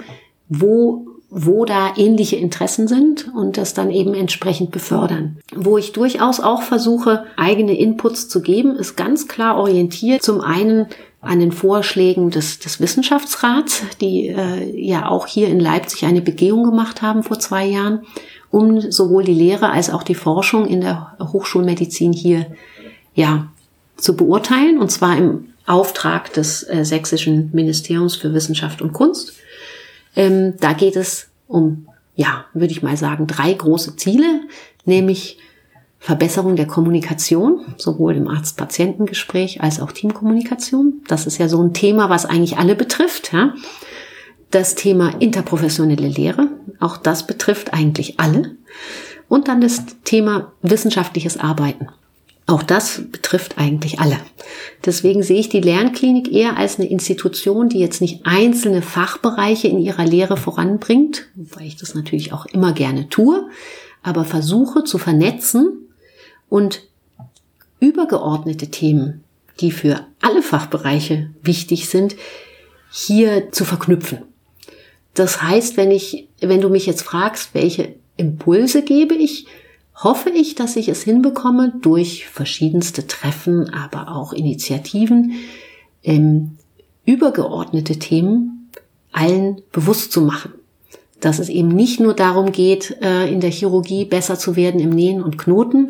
wo wo da ähnliche Interessen sind und das dann eben entsprechend befördern. Wo ich durchaus auch versuche, eigene Inputs zu geben, ist ganz klar orientiert zum einen an den Vorschlägen des, des Wissenschaftsrats, die äh, ja auch hier in Leipzig eine Begehung gemacht haben vor zwei Jahren, um sowohl die Lehre als auch die Forschung in der Hochschulmedizin hier ja zu beurteilen, und zwar im Auftrag des äh, Sächsischen Ministeriums für Wissenschaft und Kunst. Ähm, da geht es um, ja, würde ich mal sagen, drei große Ziele, nämlich Verbesserung der Kommunikation, sowohl im Arzt-Patientengespräch als auch Teamkommunikation. Das ist ja so ein Thema, was eigentlich alle betrifft. Ja? Das Thema interprofessionelle Lehre, auch das betrifft eigentlich alle. Und dann das Thema wissenschaftliches Arbeiten. Auch das betrifft eigentlich alle. Deswegen sehe ich die Lernklinik eher als eine Institution, die jetzt nicht einzelne Fachbereiche in ihrer Lehre voranbringt, wobei ich das natürlich auch immer gerne tue, aber versuche zu vernetzen und übergeordnete Themen, die für alle Fachbereiche wichtig sind, hier zu verknüpfen. Das heißt, wenn ich, wenn du mich jetzt fragst, welche Impulse gebe ich, hoffe ich, dass ich es hinbekomme, durch verschiedenste Treffen, aber auch Initiativen, ähm, übergeordnete Themen allen bewusst zu machen. Dass es eben nicht nur darum geht, äh, in der Chirurgie besser zu werden im Nähen und Knoten,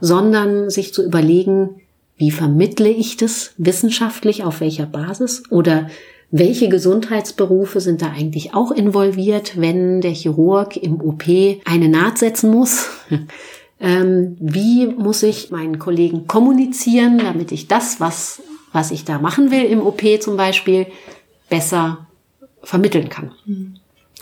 sondern sich zu überlegen, wie vermittle ich das wissenschaftlich, auf welcher Basis oder welche Gesundheitsberufe sind da eigentlich auch involviert, wenn der Chirurg im OP eine Naht setzen muss? ähm, wie muss ich meinen Kollegen kommunizieren, damit ich das, was, was ich da machen will im OP zum Beispiel, besser vermitteln kann? Mhm.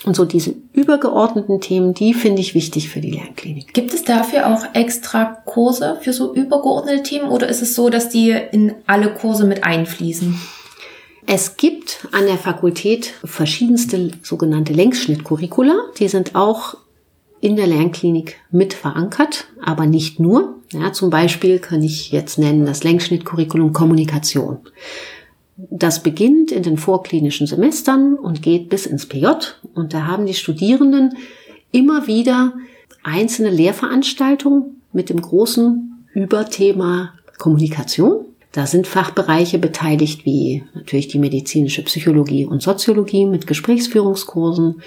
Und so diese übergeordneten Themen, die finde ich wichtig für die Lernklinik. Gibt es dafür auch extra Kurse für so übergeordnete Themen oder ist es so, dass die in alle Kurse mit einfließen? Es gibt an der Fakultät verschiedenste sogenannte Längsschnittcurricula. Die sind auch in der Lernklinik mit verankert, aber nicht nur. Ja, zum Beispiel kann ich jetzt nennen das Längsschnittcurriculum Kommunikation. Das beginnt in den vorklinischen Semestern und geht bis ins PJ. Und da haben die Studierenden immer wieder einzelne Lehrveranstaltungen mit dem großen Überthema Kommunikation. Da sind Fachbereiche beteiligt, wie natürlich die medizinische Psychologie und Soziologie mit Gesprächsführungskursen.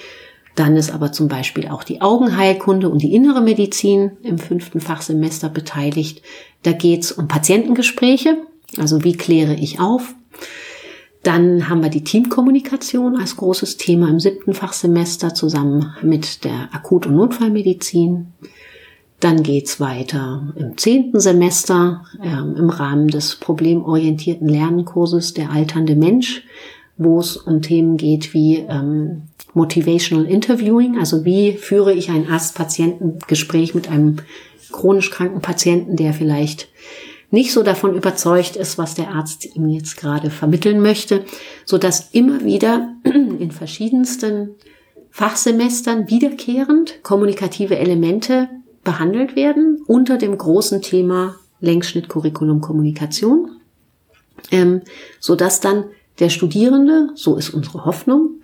Dann ist aber zum Beispiel auch die Augenheilkunde und die innere Medizin im fünften Fachsemester beteiligt. Da geht's um Patientengespräche, also wie kläre ich auf. Dann haben wir die Teamkommunikation als großes Thema im siebten Fachsemester zusammen mit der Akut- und Notfallmedizin. Dann geht's weiter im zehnten Semester ähm, im Rahmen des problemorientierten Lernkurses Der alternde Mensch, wo es um Themen geht wie ähm, Motivational Interviewing, also wie führe ich ein Arzt-Patienten-Gespräch mit einem chronisch kranken Patienten, der vielleicht nicht so davon überzeugt ist, was der Arzt ihm jetzt gerade vermitteln möchte, so dass immer wieder in verschiedensten Fachsemestern wiederkehrend kommunikative Elemente behandelt werden unter dem großen Thema Längsschnitt Curriculum Kommunikation, ähm, so dass dann der Studierende, so ist unsere Hoffnung,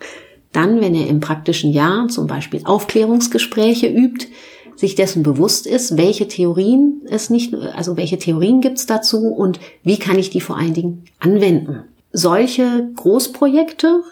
dann, wenn er im praktischen Jahr zum Beispiel Aufklärungsgespräche übt, sich dessen bewusst ist, welche Theorien es nicht, also welche Theorien gibt es dazu und wie kann ich die vor allen Dingen anwenden. Solche Großprojekte,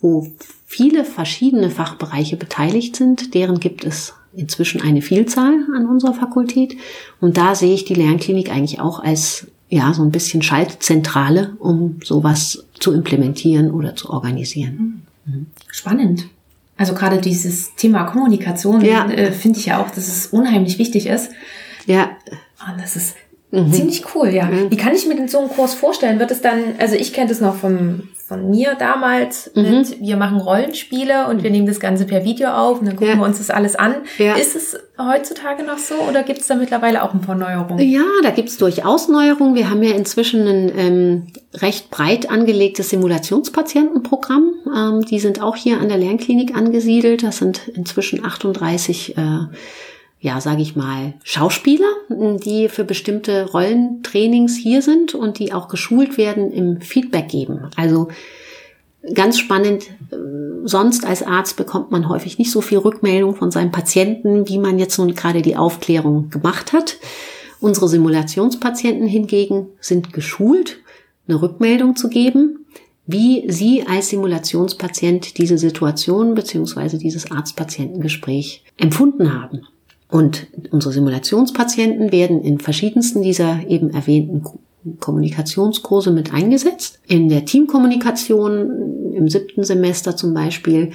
wo viele verschiedene Fachbereiche beteiligt sind, deren gibt es inzwischen eine Vielzahl an unserer Fakultät. Und da sehe ich die Lernklinik eigentlich auch als ja, so ein bisschen Schaltzentrale, um sowas zu implementieren oder zu organisieren. Mhm. Spannend. Also gerade dieses Thema Kommunikation ja. äh, finde ich ja auch, dass es unheimlich wichtig ist. Ja. Und das ist mhm. ziemlich cool, ja. Mhm. Wie kann ich mir denn so einen Kurs vorstellen? Wird es dann, also ich kenne das noch vom, von mir damals mhm. mit, wir machen Rollenspiele und wir nehmen das Ganze per Video auf und dann gucken ja. wir uns das alles an. Ja. Ist es heutzutage noch so oder gibt es da mittlerweile auch ein paar Neuerungen? Ja, da gibt es durchaus Neuerungen. Wir haben ja inzwischen ein ähm, recht breit angelegtes Simulationspatientenprogramm. Ähm, die sind auch hier an der Lernklinik angesiedelt. Das sind inzwischen 38 äh, ja, sage ich mal, Schauspieler, die für bestimmte Rollentrainings hier sind und die auch geschult werden im Feedback geben. Also ganz spannend, äh, sonst als Arzt bekommt man häufig nicht so viel Rückmeldung von seinen Patienten, wie man jetzt nun gerade die Aufklärung gemacht hat. Unsere Simulationspatienten hingegen sind geschult, eine Rückmeldung zu geben, wie Sie als Simulationspatient diese Situation beziehungsweise dieses Arzt-Patientengespräch empfunden haben. Und unsere Simulationspatienten werden in verschiedensten dieser eben erwähnten Kommunikationskurse mit eingesetzt. In der Teamkommunikation im siebten Semester zum Beispiel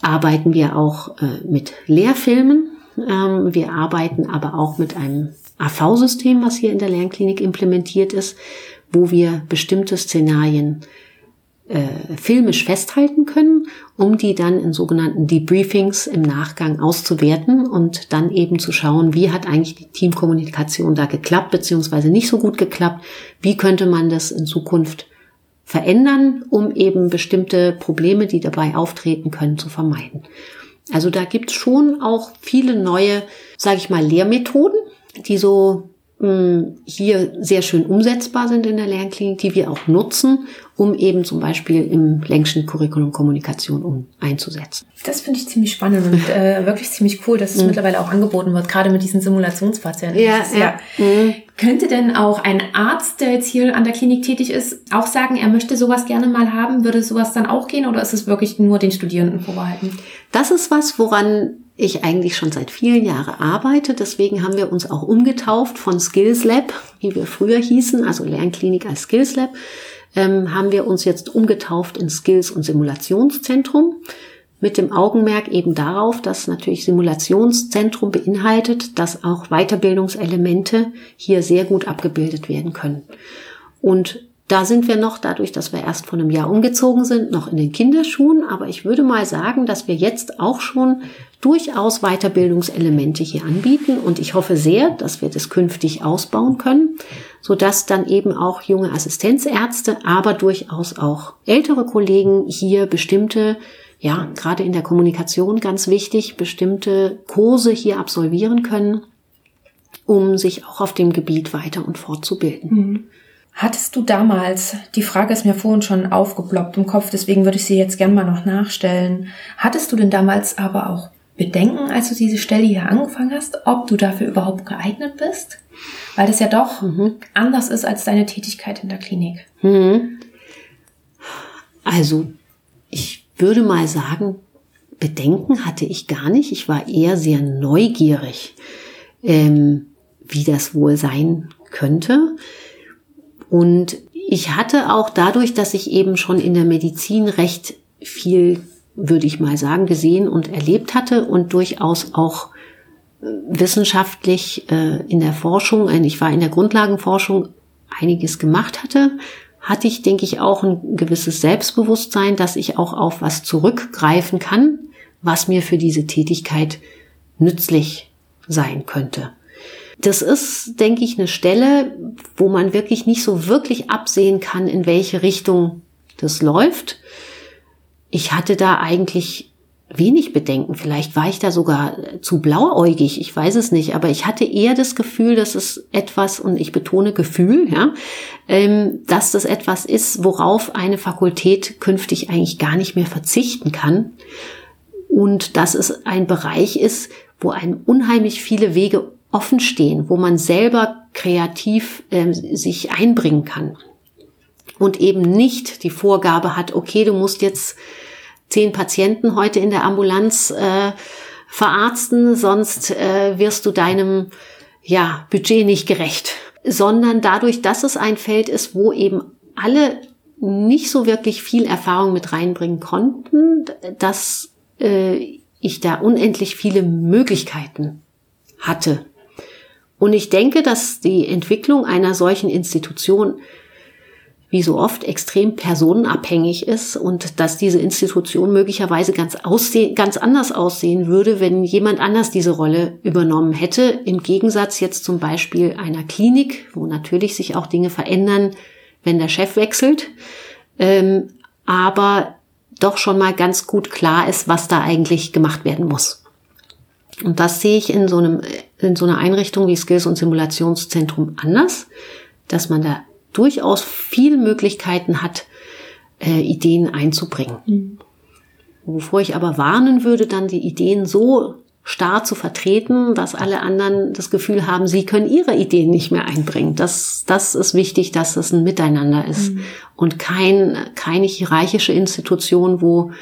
arbeiten wir auch äh, mit Lehrfilmen. Ähm, wir arbeiten aber auch mit einem AV-System, was hier in der Lernklinik implementiert ist, wo wir bestimmte Szenarien äh, filmisch festhalten können, um die dann in sogenannten Debriefings im Nachgang auszuwerten und dann eben zu schauen, wie hat eigentlich die Teamkommunikation da geklappt, beziehungsweise nicht so gut geklappt, wie könnte man das in Zukunft verändern, um eben bestimmte Probleme, die dabei auftreten können, zu vermeiden. Also da gibt's schon auch viele neue, sage ich mal, Lehrmethoden, die so hier sehr schön umsetzbar sind in der Lernklinik, die wir auch nutzen, um eben zum Beispiel im längsten Curriculum Kommunikation um einzusetzen. Das finde ich ziemlich spannend und äh, wirklich ziemlich cool, dass es mhm. mittlerweile auch angeboten wird, gerade mit diesen Simulationspatienten. Ja, ja. ja. Mhm. Könnte denn auch ein Arzt, der jetzt hier an der Klinik tätig ist, auch sagen, er möchte sowas gerne mal haben? Würde sowas dann auch gehen oder ist es wirklich nur den Studierenden vorbehalten? Das ist was, woran ich eigentlich schon seit vielen Jahren arbeite. Deswegen haben wir uns auch umgetauft von Skills Lab, wie wir früher hießen, also Lernklinik als Skills Lab, ähm, haben wir uns jetzt umgetauft in Skills- und Simulationszentrum mit dem Augenmerk eben darauf, dass natürlich Simulationszentrum beinhaltet, dass auch Weiterbildungselemente hier sehr gut abgebildet werden können. Und da sind wir noch, dadurch, dass wir erst vor einem Jahr umgezogen sind, noch in den Kinderschuhen. Aber ich würde mal sagen, dass wir jetzt auch schon durchaus Weiterbildungselemente hier anbieten. Und ich hoffe sehr, dass wir das künftig ausbauen können, sodass dann eben auch junge Assistenzärzte, aber durchaus auch ältere Kollegen hier bestimmte ja, gerade in der Kommunikation ganz wichtig, bestimmte Kurse hier absolvieren können, um sich auch auf dem Gebiet weiter und fortzubilden. Mhm. Hattest du damals, die Frage ist mir vorhin schon aufgeploppt im Kopf, deswegen würde ich sie jetzt gerne mal noch nachstellen. Hattest du denn damals aber auch Bedenken, als du diese Stelle hier angefangen hast, ob du dafür überhaupt geeignet bist? Weil das ja doch mhm. anders ist als deine Tätigkeit in der Klinik. Mhm. Also, ich würde mal sagen, Bedenken hatte ich gar nicht. Ich war eher sehr neugierig, ähm, wie das wohl sein könnte. Und ich hatte auch dadurch, dass ich eben schon in der Medizin recht viel, würde ich mal sagen, gesehen und erlebt hatte und durchaus auch äh, wissenschaftlich äh, in der Forschung, äh, ich war in der Grundlagenforschung einiges gemacht hatte, hatte ich, denke ich, auch ein gewisses Selbstbewusstsein, dass ich auch auf was zurückgreifen kann, was mir für diese Tätigkeit nützlich sein könnte. Das ist, denke ich, eine Stelle, wo man wirklich nicht so wirklich absehen kann, in welche Richtung das läuft. Ich hatte da eigentlich wenig Bedenken. Vielleicht war ich da sogar zu blauäugig, ich weiß es nicht, aber ich hatte eher das Gefühl, dass es etwas, und ich betone Gefühl, ja, ähm, dass das etwas ist, worauf eine Fakultät künftig eigentlich gar nicht mehr verzichten kann. Und dass es ein Bereich ist, wo einem unheimlich viele Wege offen stehen, wo man selber kreativ äh, sich einbringen kann. Und eben nicht die Vorgabe hat, okay, du musst jetzt zehn Patienten heute in der Ambulanz äh, verarzten, sonst äh, wirst du deinem ja, Budget nicht gerecht, sondern dadurch, dass es ein Feld ist, wo eben alle nicht so wirklich viel Erfahrung mit reinbringen konnten, dass äh, ich da unendlich viele Möglichkeiten hatte, und ich denke, dass die Entwicklung einer solchen Institution wie so oft extrem personenabhängig ist und dass diese Institution möglicherweise ganz, aussehen, ganz anders aussehen würde, wenn jemand anders diese Rolle übernommen hätte. Im Gegensatz jetzt zum Beispiel einer Klinik, wo natürlich sich auch Dinge verändern, wenn der Chef wechselt, ähm, aber doch schon mal ganz gut klar ist, was da eigentlich gemacht werden muss. Und das sehe ich in so, einem, in so einer Einrichtung wie Skills- und Simulationszentrum anders, dass man da durchaus viele Möglichkeiten hat, äh, Ideen einzubringen. Mhm. Wovor ich aber warnen würde, dann die Ideen so starr zu vertreten, dass alle anderen das Gefühl haben, sie können ihre Ideen nicht mehr einbringen. Das, das ist wichtig, dass es ein Miteinander ist mhm. und kein, keine hierarchische Institution, wo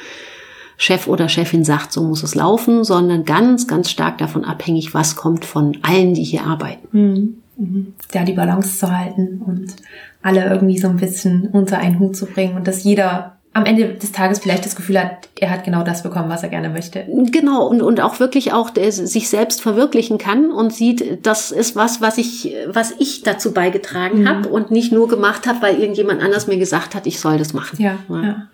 Chef oder Chefin sagt, so muss es laufen, sondern ganz, ganz stark davon abhängig, was kommt von allen, die hier arbeiten. Mhm. Mhm. Da die Balance zu halten und alle irgendwie so ein bisschen unter einen Hut zu bringen und dass jeder am Ende des Tages vielleicht das Gefühl hat, er hat genau das bekommen, was er gerne möchte. Genau, und, und auch wirklich auch der, sich selbst verwirklichen kann und sieht, das ist was, was ich, was ich dazu beigetragen mhm. habe und nicht nur gemacht habe, weil irgendjemand anders mir gesagt hat, ich soll das machen. Ja, ja. ja.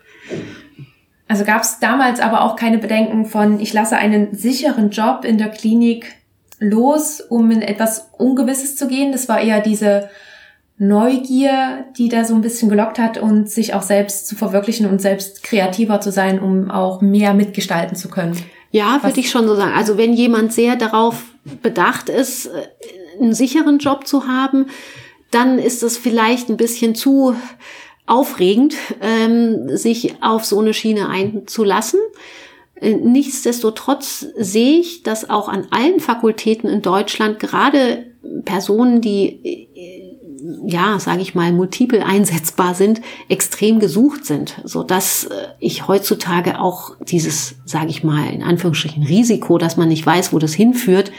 Also gab es damals aber auch keine Bedenken von, ich lasse einen sicheren Job in der Klinik los, um in etwas Ungewisses zu gehen. Das war eher diese Neugier, die da so ein bisschen gelockt hat und sich auch selbst zu verwirklichen und selbst kreativer zu sein, um auch mehr mitgestalten zu können. Ja, würde ich schon so sagen. Also wenn jemand sehr darauf bedacht ist, einen sicheren Job zu haben, dann ist es vielleicht ein bisschen zu aufregend, ähm, sich auf so eine Schiene einzulassen. Äh, nichtsdestotrotz sehe ich, dass auch an allen Fakultäten in Deutschland gerade Personen, die äh, ja, sage ich mal, multiple einsetzbar sind, extrem gesucht sind, so dass äh, ich heutzutage auch dieses, sage ich mal, in Anführungsstrichen Risiko, dass man nicht weiß, wo das hinführt,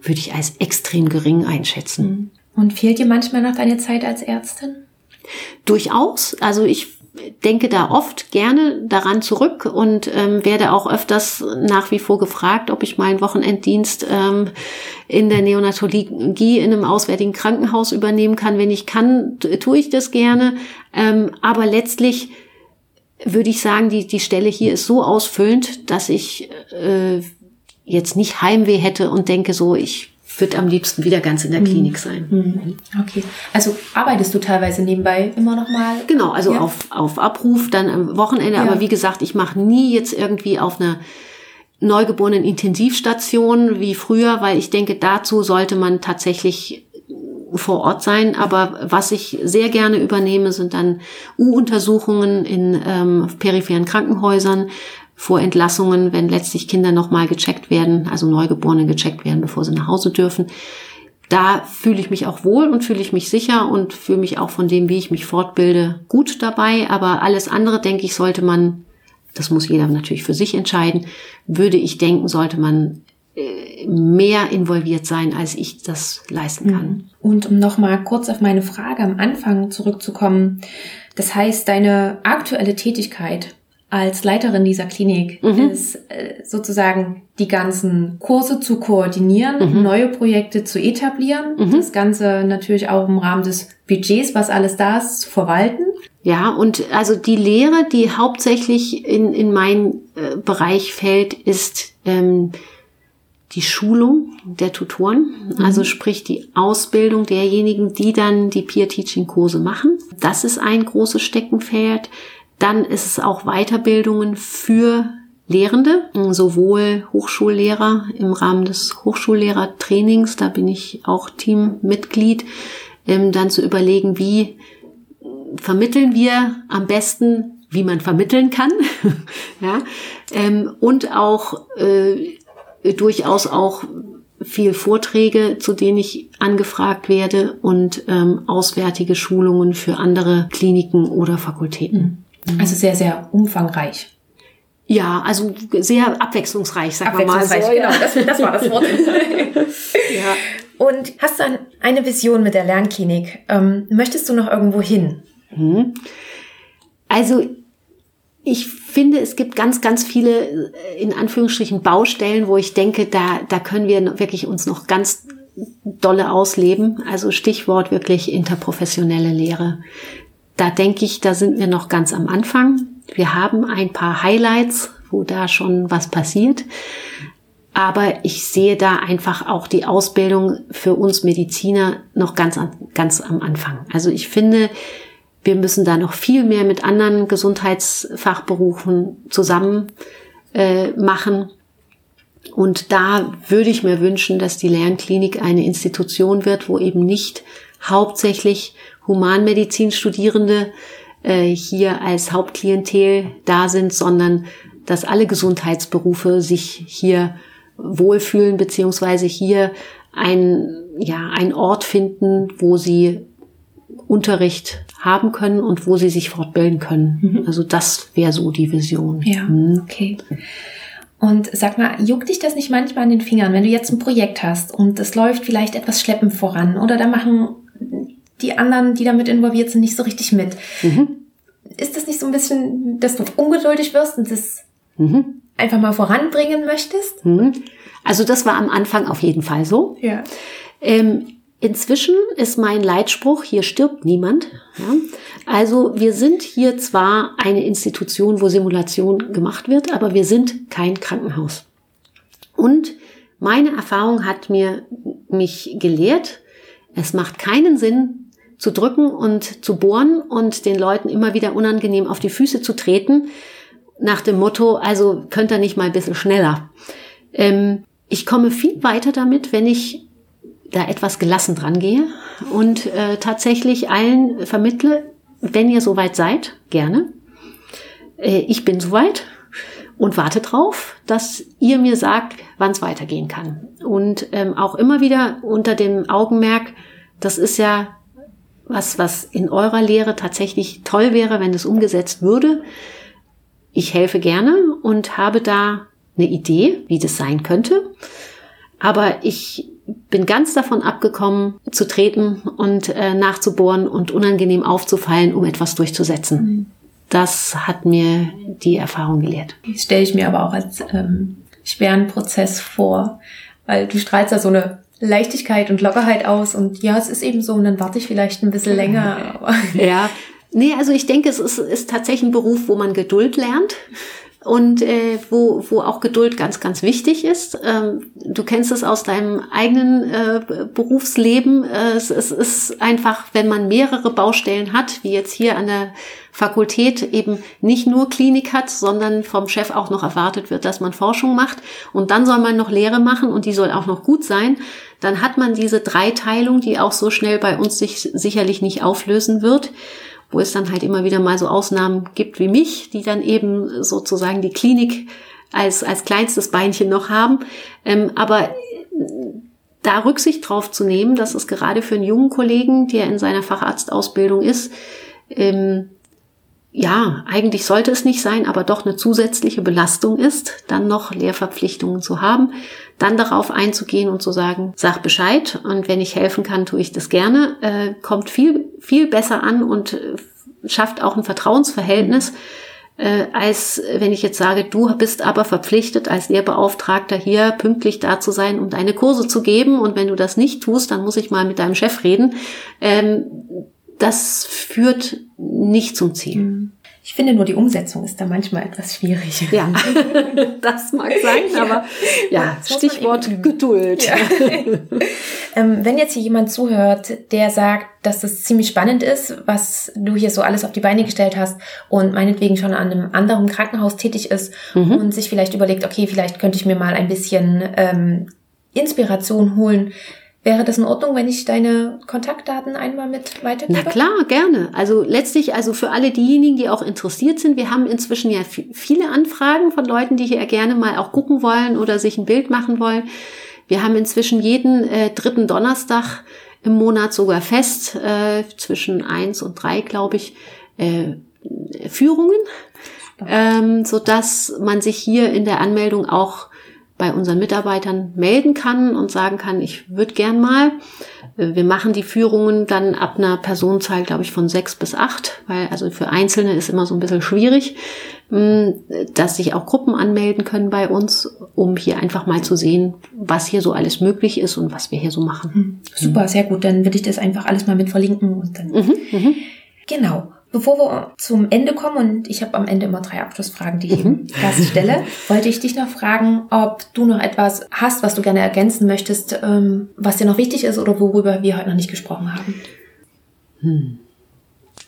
würde ich als extrem gering einschätzen. Und fehlt dir manchmal noch deine Zeit als Ärztin? Durchaus. Also ich denke da oft gerne daran zurück und ähm, werde auch öfters nach wie vor gefragt, ob ich meinen Wochenenddienst ähm, in der Neonatologie in einem auswärtigen Krankenhaus übernehmen kann. Wenn ich kann, tue ich das gerne. Ähm, aber letztlich würde ich sagen, die, die Stelle hier ist so ausfüllend, dass ich äh, jetzt nicht Heimweh hätte und denke so, ich wird am liebsten wieder ganz in der Klinik mhm. sein. Mhm. Okay. Also arbeitest du teilweise nebenbei immer noch mal? Genau, also ja. auf, auf Abruf, dann am Wochenende. Ja. Aber wie gesagt, ich mache nie jetzt irgendwie auf einer neugeborenen Intensivstation wie früher, weil ich denke, dazu sollte man tatsächlich vor Ort sein. Aber was ich sehr gerne übernehme, sind dann U-Untersuchungen in ähm, peripheren Krankenhäusern, vor Entlassungen, wenn letztlich Kinder nochmal gecheckt werden, also Neugeborene gecheckt werden, bevor sie nach Hause dürfen. Da fühle ich mich auch wohl und fühle ich mich sicher und fühle mich auch von dem, wie ich mich fortbilde, gut dabei. Aber alles andere, denke ich, sollte man das muss jeder natürlich für sich entscheiden, würde ich denken, sollte man äh, mehr involviert sein, als ich das leisten kann. Mhm. Und um nochmal kurz auf meine Frage am Anfang zurückzukommen, das heißt, deine aktuelle Tätigkeit als Leiterin dieser Klinik mhm. ist äh, sozusagen die ganzen Kurse zu koordinieren, mhm. neue Projekte zu etablieren, mhm. das Ganze natürlich auch im Rahmen des Budgets, was alles da ist, zu verwalten. Ja, und also die Lehre, die hauptsächlich in, in meinen äh, Bereich fällt, ist ähm, die Schulung der Tutoren, mhm. also sprich die Ausbildung derjenigen, die dann die Peer-Teaching-Kurse machen. Das ist ein großes Steckenpferd. Dann ist es auch Weiterbildungen für Lehrende, sowohl Hochschullehrer im Rahmen des Hochschullehrertrainings, da bin ich auch Teammitglied, ähm, dann zu überlegen, wie vermitteln wir am besten, wie man vermitteln kann, ja, ähm, und auch äh, durchaus auch viel Vorträge, zu denen ich angefragt werde und ähm, auswärtige Schulungen für andere Kliniken oder Fakultäten. Also sehr, sehr umfangreich. Ja, also sehr abwechslungsreich, sagen wir mal so. Genau, das, das war das Wort. ja. Und hast du eine Vision mit der Lernklinik? Ähm, möchtest du noch irgendwo hin? Mhm. Also ich finde, es gibt ganz, ganz viele, äh, in Anführungsstrichen, Baustellen, wo ich denke, da, da können wir wirklich uns noch ganz dolle ausleben. Also Stichwort wirklich interprofessionelle Lehre. Da denke ich, da sind wir noch ganz am Anfang. Wir haben ein paar Highlights, wo da schon was passiert. Aber ich sehe da einfach auch die Ausbildung für uns Mediziner noch ganz, ganz am Anfang. Also ich finde, wir müssen da noch viel mehr mit anderen Gesundheitsfachberufen zusammen äh, machen. Und da würde ich mir wünschen, dass die Lernklinik eine Institution wird, wo eben nicht hauptsächlich Humanmedizinstudierende äh, hier als Hauptklientel da sind, sondern dass alle Gesundheitsberufe sich hier wohlfühlen, beziehungsweise hier ein, ja, ein Ort finden, wo sie Unterricht haben können und wo sie sich fortbilden können. Mhm. Also das wäre so die Vision. Ja, mhm. okay. Und sag mal, juckt dich das nicht manchmal an den Fingern, wenn du jetzt ein Projekt hast und es läuft vielleicht etwas schleppend voran oder da machen die anderen, die damit involviert sind, nicht so richtig mit. Mhm. Ist das nicht so ein bisschen, dass du ungeduldig wirst und das mhm. einfach mal voranbringen möchtest? Mhm. Also das war am Anfang auf jeden Fall so. Ja. Ähm, Inzwischen ist mein Leitspruch, hier stirbt niemand. Ja? Also wir sind hier zwar eine Institution, wo Simulation gemacht wird, aber wir sind kein Krankenhaus. Und meine Erfahrung hat mir mich gelehrt, es macht keinen Sinn zu drücken und zu bohren und den Leuten immer wieder unangenehm auf die Füße zu treten, nach dem Motto, also könnt ihr nicht mal ein bisschen schneller. Ähm, ich komme viel weiter damit, wenn ich da etwas gelassen dran gehe und äh, tatsächlich allen vermittle, wenn ihr soweit seid, gerne. Äh, ich bin soweit und warte drauf, dass ihr mir sagt, wann es weitergehen kann. Und ähm, auch immer wieder unter dem Augenmerk, das ist ja was, was in eurer Lehre tatsächlich toll wäre, wenn es umgesetzt würde. Ich helfe gerne und habe da eine Idee, wie das sein könnte. Aber ich bin ganz davon abgekommen, zu treten und äh, nachzubohren und unangenehm aufzufallen, um etwas durchzusetzen. Mhm. Das hat mir die Erfahrung gelehrt. Das stelle ich mir aber auch als ähm, schweren Prozess vor, weil du strahlst da so eine Leichtigkeit und Lockerheit aus und ja, es ist eben so und dann warte ich vielleicht ein bisschen länger. ja, nee, also ich denke, es ist, ist tatsächlich ein Beruf, wo man Geduld lernt und äh, wo, wo auch Geduld ganz, ganz wichtig ist. Ähm, du kennst es aus deinem eigenen äh, Berufsleben. Äh, es, es ist einfach, wenn man mehrere Baustellen hat, wie jetzt hier an der Fakultät eben nicht nur Klinik hat, sondern vom Chef auch noch erwartet wird, dass man Forschung macht und dann soll man noch Lehre machen und die soll auch noch gut sein, dann hat man diese Dreiteilung, die auch so schnell bei uns sich sicherlich nicht auflösen wird wo es dann halt immer wieder mal so Ausnahmen gibt wie mich, die dann eben sozusagen die Klinik als, als kleinstes Beinchen noch haben. Ähm, aber da Rücksicht drauf zu nehmen, dass es gerade für einen jungen Kollegen, der in seiner Facharztausbildung ist, ähm, ja, eigentlich sollte es nicht sein, aber doch eine zusätzliche Belastung ist, dann noch Lehrverpflichtungen zu haben, dann darauf einzugehen und zu sagen, sag Bescheid und wenn ich helfen kann, tue ich das gerne, äh, kommt viel, viel besser an und äh, schafft auch ein Vertrauensverhältnis, äh, als wenn ich jetzt sage, du bist aber verpflichtet, als Lehrbeauftragter hier pünktlich da zu sein, um deine Kurse zu geben und wenn du das nicht tust, dann muss ich mal mit deinem Chef reden. Ähm, das führt nicht zum Ziel. Mhm. Ich finde nur, die Umsetzung ist da manchmal etwas schwierig. Ja, das mag sein, ja. aber ja, Stichwort Geduld. Ja. ähm, wenn jetzt hier jemand zuhört, der sagt, dass das ziemlich spannend ist, was du hier so alles auf die Beine gestellt hast und meinetwegen schon an einem anderen Krankenhaus tätig ist mhm. und sich vielleicht überlegt, okay, vielleicht könnte ich mir mal ein bisschen ähm, Inspiration holen Wäre das in Ordnung, wenn ich deine Kontaktdaten einmal mit weitergebe? Na klar, gerne. Also letztlich, also für alle diejenigen, die auch interessiert sind, wir haben inzwischen ja viele Anfragen von Leuten, die hier gerne mal auch gucken wollen oder sich ein Bild machen wollen. Wir haben inzwischen jeden äh, dritten Donnerstag im Monat sogar fest, äh, zwischen eins und drei, glaube ich, äh, Führungen, ähm, so dass man sich hier in der Anmeldung auch bei unseren Mitarbeitern melden kann und sagen kann, ich würde gern mal. Äh, wir machen die Führungen dann ab einer Personenzahl, glaube ich, von sechs bis acht, weil also für Einzelne ist immer so ein bisschen schwierig, hm, dass sich auch Gruppen anmelden können bei uns, um hier einfach mal zu sehen, was hier so alles möglich ist und was wir hier so machen. Hm, super, sehr gut. Dann würde ich das einfach alles mal mit verlinken und dann. Mhm, mh. Genau. Bevor wir zum Ende kommen, und ich habe am Ende immer drei Abschlussfragen, die ich mhm. erst stelle, wollte ich dich noch fragen, ob du noch etwas hast, was du gerne ergänzen möchtest, ähm, was dir noch wichtig ist oder worüber wir heute noch nicht gesprochen haben. Hm.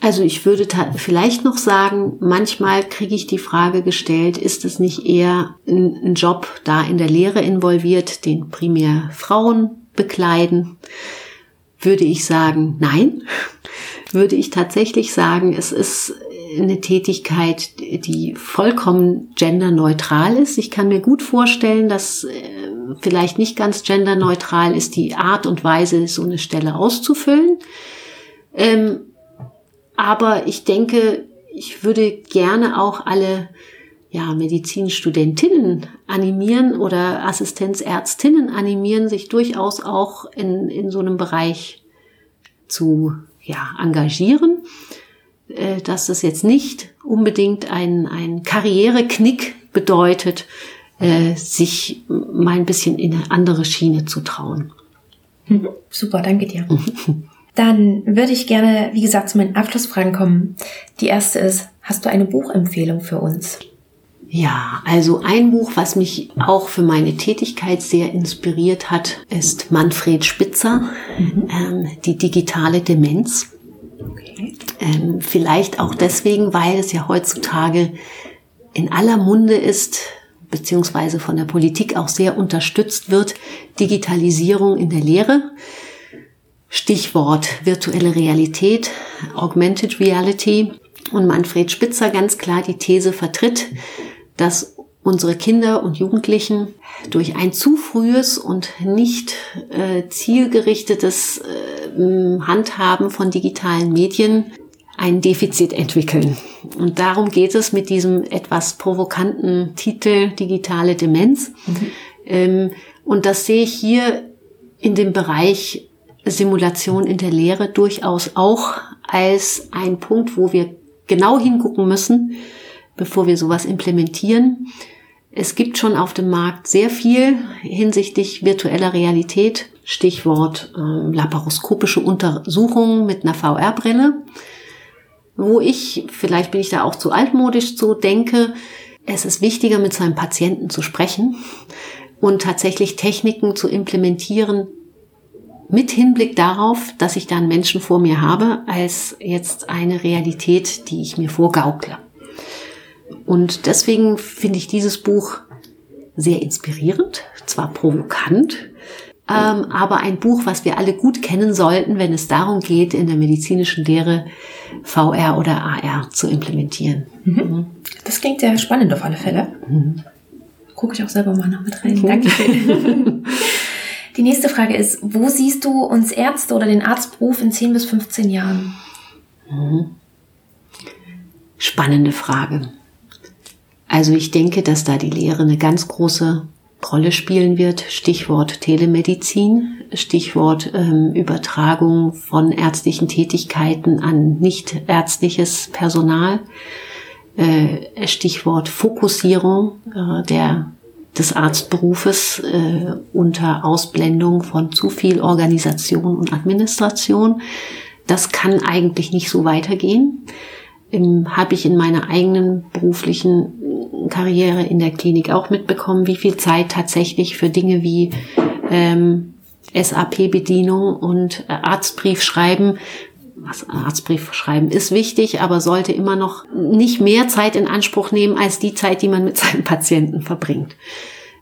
Also ich würde vielleicht noch sagen, manchmal kriege ich die Frage gestellt, ist es nicht eher ein, ein Job da in der Lehre involviert, den primär Frauen bekleiden? Würde ich sagen, nein würde ich tatsächlich sagen, es ist eine Tätigkeit, die vollkommen genderneutral ist. Ich kann mir gut vorstellen, dass äh, vielleicht nicht ganz genderneutral ist die Art und Weise, so eine Stelle auszufüllen. Ähm, aber ich denke, ich würde gerne auch alle ja, Medizinstudentinnen animieren oder Assistenzärztinnen animieren, sich durchaus auch in, in so einem Bereich zu ja, engagieren, äh, dass das jetzt nicht unbedingt ein, ein Karriereknick bedeutet, äh, sich mal ein bisschen in eine andere Schiene zu trauen. Mhm. Super, danke dir. Dann würde ich gerne, wie gesagt, zu meinen Abschlussfragen kommen. Die erste ist, hast du eine Buchempfehlung für uns? Ja, also ein Buch, was mich auch für meine Tätigkeit sehr inspiriert hat, ist Manfred Spitzer, mhm. ähm, die digitale Demenz. Okay. Ähm, vielleicht auch deswegen, weil es ja heutzutage in aller Munde ist, beziehungsweise von der Politik auch sehr unterstützt wird, Digitalisierung in der Lehre. Stichwort virtuelle Realität, Augmented Reality. Und Manfred Spitzer ganz klar die These vertritt, dass unsere Kinder und Jugendlichen durch ein zu frühes und nicht äh, zielgerichtetes äh, Handhaben von digitalen Medien ein Defizit entwickeln. Und darum geht es mit diesem etwas provokanten Titel Digitale Demenz. Mhm. Ähm, und das sehe ich hier in dem Bereich Simulation in der Lehre durchaus auch als ein Punkt, wo wir genau hingucken müssen, bevor wir sowas implementieren. Es gibt schon auf dem Markt sehr viel hinsichtlich virtueller Realität. Stichwort äh, laparoskopische Untersuchungen mit einer VR-Brille. Wo ich, vielleicht bin ich da auch zu altmodisch zu, denke, es ist wichtiger, mit seinem Patienten zu sprechen und tatsächlich Techniken zu implementieren, mit Hinblick darauf, dass ich da einen Menschen vor mir habe, als jetzt eine Realität, die ich mir vorgaukle. Und deswegen finde ich dieses Buch sehr inspirierend, zwar provokant, ähm, aber ein Buch, was wir alle gut kennen sollten, wenn es darum geht, in der medizinischen Lehre VR oder AR zu implementieren. Mhm. Das klingt sehr spannend auf alle Fälle. Mhm. Gucke ich auch selber mal noch mit rein. Mhm. Dankeschön. Die nächste Frage ist, wo siehst du uns Ärzte oder den Arztberuf in 10 bis 15 Jahren? Mhm spannende Frage. Also ich denke, dass da die Lehre eine ganz große Rolle spielen wird. Stichwort Telemedizin, Stichwort ähm, Übertragung von ärztlichen Tätigkeiten an nicht ärztliches Personal, äh, Stichwort Fokussierung äh, der, des Arztberufes äh, unter Ausblendung von zu viel Organisation und Administration. Das kann eigentlich nicht so weitergehen. Ähm, Habe ich in meiner eigenen beruflichen Karriere in der Klinik auch mitbekommen, wie viel Zeit tatsächlich für Dinge wie ähm, SAP-Bedienung und äh, Arztbrief schreiben was Arztbrief schreiben ist wichtig, aber sollte immer noch nicht mehr Zeit in Anspruch nehmen als die Zeit, die man mit seinem Patienten verbringt.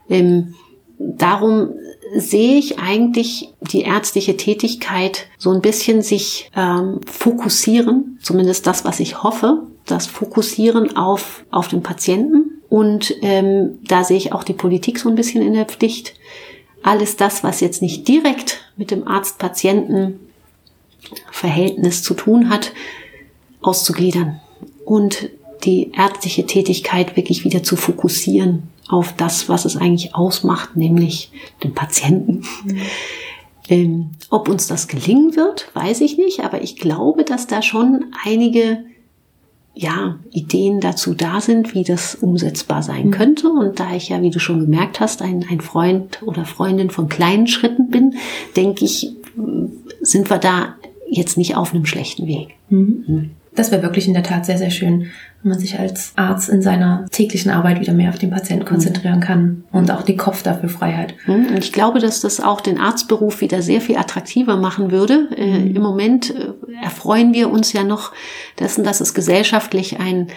Ähm, darum sehe ich eigentlich die ärztliche Tätigkeit so ein bisschen sich ähm, fokussieren, zumindest das, was ich hoffe, das Fokussieren auf, auf den Patienten. Und ähm, da sehe ich auch die Politik so ein bisschen in der Pflicht. Alles das, was jetzt nicht direkt mit dem Arzt-Patienten Verhältnis zu tun hat, auszugliedern und die ärztliche Tätigkeit wirklich wieder zu fokussieren auf das, was es eigentlich ausmacht, nämlich den Patienten. Mhm. Ähm, ob uns das gelingen wird, weiß ich nicht, aber ich glaube, dass da schon einige ja, Ideen dazu da sind, wie das umsetzbar sein mhm. könnte. Und da ich ja, wie du schon gemerkt hast, ein, ein Freund oder Freundin von kleinen Schritten bin, denke ich, sind wir da jetzt nicht auf einem schlechten Weg. Mhm. mhm. Das wäre wirklich in der Tat sehr, sehr schön, wenn man sich als Arzt in seiner täglichen Arbeit wieder mehr auf den Patienten konzentrieren kann und auch die Kopf dafür frei hat. Mhm. Ich glaube, dass das auch den Arztberuf wieder sehr viel attraktiver machen würde. Äh, mhm. Im Moment äh, erfreuen wir uns ja noch dessen, dass es gesellschaftlich ein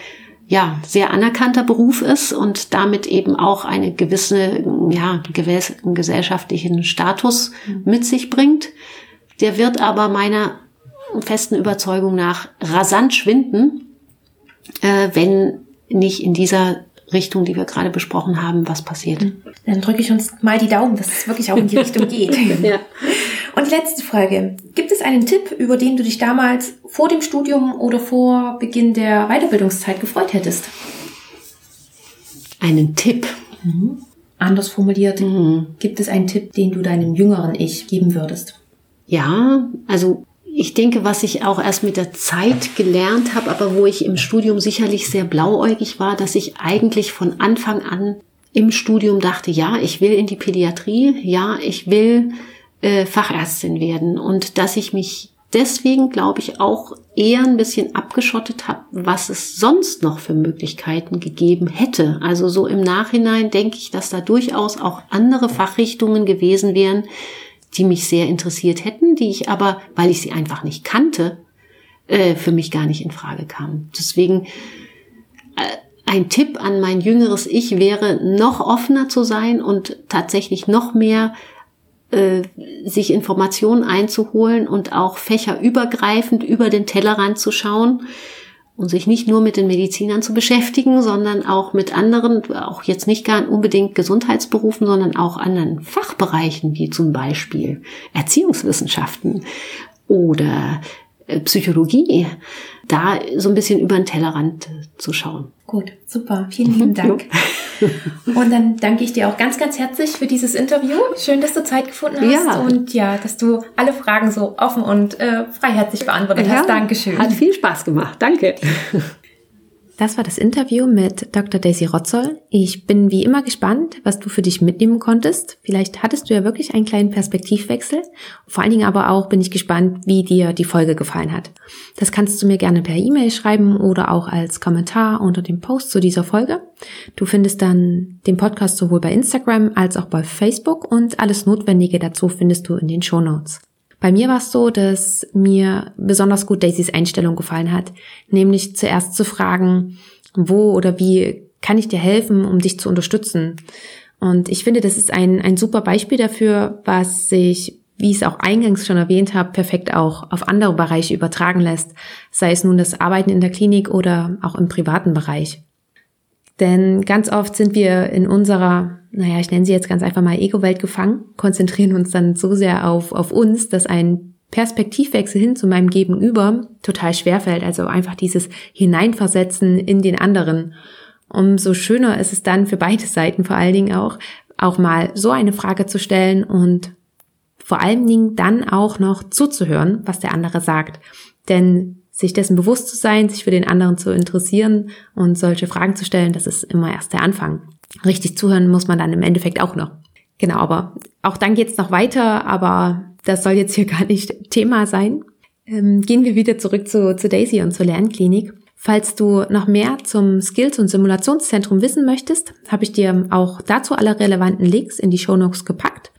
ja, sehr anerkannter Beruf ist und damit eben auch eine gewisse, ja, einen gesellschaftlichen Status mhm. mit sich bringt. Der wird aber meiner festen Überzeugung nach rasant schwinden, äh, wenn nicht in dieser Richtung, die wir gerade besprochen haben, was passiert. Mhm. Dann drücke ich uns mal die Daumen, dass es wirklich auch in die Richtung geht. ja. Und die letzte Frage. Gibt es einen Tipp, über den du dich damals vor dem Studium oder vor Beginn der Weiterbildungszeit gefreut hättest? Einen Tipp? Mhm. Anders formuliert, mhm. gibt es einen Tipp, den du deinem jüngeren Ich geben würdest? Ja, also ich denke, was ich auch erst mit der Zeit gelernt habe, aber wo ich im Studium sicherlich sehr blauäugig war, dass ich eigentlich von Anfang an im Studium dachte, ja, ich will in die Pädiatrie, ja, ich will äh, Fachärztin werden und dass ich mich deswegen, glaube ich, auch eher ein bisschen abgeschottet habe, was es sonst noch für Möglichkeiten gegeben hätte. Also so im Nachhinein denke ich, dass da durchaus auch andere Fachrichtungen gewesen wären, die mich sehr interessiert hätten, die ich aber, weil ich sie einfach nicht kannte, äh, für mich gar nicht in Frage kamen. Deswegen äh, ein Tipp an mein jüngeres Ich wäre, noch offener zu sein und tatsächlich noch mehr äh, sich Informationen einzuholen und auch fächerübergreifend über den Tellerrand zu schauen und sich nicht nur mit den Medizinern zu beschäftigen, sondern auch mit anderen, auch jetzt nicht gar unbedingt Gesundheitsberufen, sondern auch anderen Fachbereichen, wie zum Beispiel Erziehungswissenschaften oder äh, Psychologie, da so ein bisschen über den Tellerrand zu schauen. Gut, super. Vielen lieben Dank. Und dann danke ich dir auch ganz, ganz herzlich für dieses Interview. Schön, dass du Zeit gefunden hast ja. und ja, dass du alle Fragen so offen und äh, freiherzig beantwortet ja, hast. Dankeschön. Hat viel Spaß gemacht. Danke. Das war das Interview mit Dr. Daisy Rotzoll. Ich bin wie immer gespannt, was du für dich mitnehmen konntest. Vielleicht hattest du ja wirklich einen kleinen Perspektivwechsel. Vor allen Dingen aber auch bin ich gespannt, wie dir die Folge gefallen hat. Das kannst du mir gerne per E-Mail schreiben oder auch als Kommentar unter dem Post zu dieser Folge. Du findest dann den Podcast sowohl bei Instagram als auch bei Facebook und alles Notwendige dazu findest du in den Show Notes. Bei mir war es so, dass mir besonders gut Daisys Einstellung gefallen hat, nämlich zuerst zu fragen, wo oder wie kann ich dir helfen, um dich zu unterstützen. Und ich finde, das ist ein, ein super Beispiel dafür, was sich, wie ich es auch eingangs schon erwähnt habe, perfekt auch auf andere Bereiche übertragen lässt, sei es nun das Arbeiten in der Klinik oder auch im privaten Bereich. Denn ganz oft sind wir in unserer, naja, ich nenne sie jetzt ganz einfach mal Ego-Welt gefangen, konzentrieren uns dann so sehr auf, auf uns, dass ein Perspektivwechsel hin zu meinem Gegenüber total schwerfällt. Also einfach dieses Hineinversetzen in den anderen. Umso schöner ist es dann für beide Seiten vor allen Dingen auch, auch mal so eine Frage zu stellen und vor allen Dingen dann auch noch zuzuhören, was der andere sagt. Denn sich dessen bewusst zu sein, sich für den anderen zu interessieren und solche Fragen zu stellen, das ist immer erst der Anfang. Richtig zuhören muss man dann im Endeffekt auch noch. Genau, aber auch dann geht's noch weiter, aber das soll jetzt hier gar nicht Thema sein. Ähm, gehen wir wieder zurück zu, zu Daisy und zur Lernklinik. Falls du noch mehr zum Skills- und Simulationszentrum wissen möchtest, habe ich dir auch dazu alle relevanten Links in die Shownotes gepackt.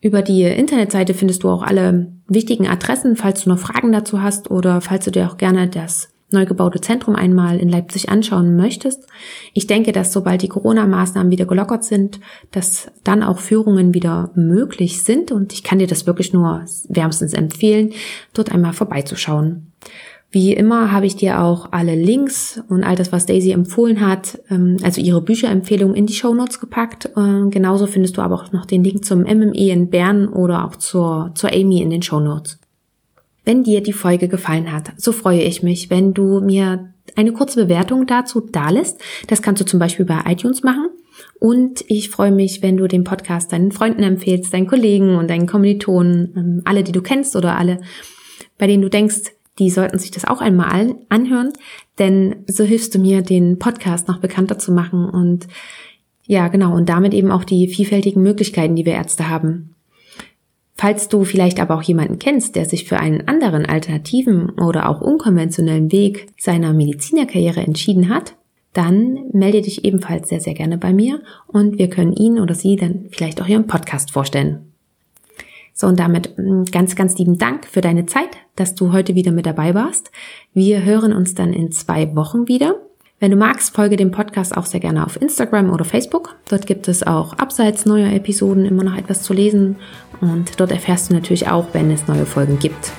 Über die Internetseite findest du auch alle wichtigen Adressen, falls du noch Fragen dazu hast oder falls du dir auch gerne das neu gebaute Zentrum einmal in Leipzig anschauen möchtest. Ich denke, dass sobald die Corona-Maßnahmen wieder gelockert sind, dass dann auch Führungen wieder möglich sind und ich kann dir das wirklich nur wärmstens empfehlen, dort einmal vorbeizuschauen. Wie immer habe ich dir auch alle Links und all das, was Daisy empfohlen hat, ähm, also ihre Bücherempfehlungen in die Show Notes gepackt. Äh, genauso findest du aber auch noch den Link zum MME in Bern oder auch zur, zur Amy in den Show Notes. Wenn dir die Folge gefallen hat, so freue ich mich, wenn du mir eine kurze Bewertung dazu dalässt. Das kannst du zum Beispiel bei iTunes machen. Und ich freue mich, wenn du den Podcast deinen Freunden empfehlst, deinen Kollegen und deinen Kommilitonen, ähm, alle, die du kennst oder alle, bei denen du denkst, die sollten sich das auch einmal anhören, denn so hilfst du mir, den Podcast noch bekannter zu machen und ja, genau, und damit eben auch die vielfältigen Möglichkeiten, die wir Ärzte haben. Falls du vielleicht aber auch jemanden kennst, der sich für einen anderen alternativen oder auch unkonventionellen Weg seiner Medizinerkarriere entschieden hat, dann melde dich ebenfalls sehr, sehr gerne bei mir und wir können ihn oder sie dann vielleicht auch im Podcast vorstellen. So, und damit mm, ganz, ganz lieben Dank für deine Zeit, dass du heute wieder mit dabei warst. Wir hören uns dann in zwei Wochen wieder. Wenn du magst, folge dem Podcast auch sehr gerne auf Instagram oder Facebook. Dort gibt es auch abseits neuer Episoden immer noch etwas zu lesen und dort erfährst du natürlich auch, wenn es neue Folgen gibt.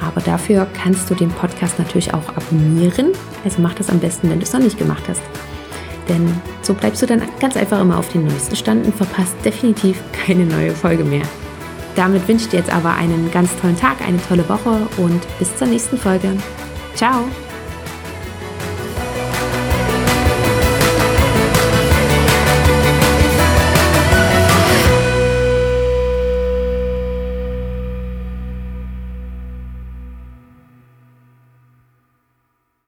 Aber dafür kannst du den Podcast natürlich auch abonnieren. Also mach das am besten, wenn du es noch nicht gemacht hast. Denn so bleibst du dann ganz einfach immer auf den neuesten Stand und verpasst definitiv keine neue Folge mehr. Damit wünsche ich dir jetzt aber einen ganz tollen Tag, eine tolle Woche und bis zur nächsten Folge. Ciao!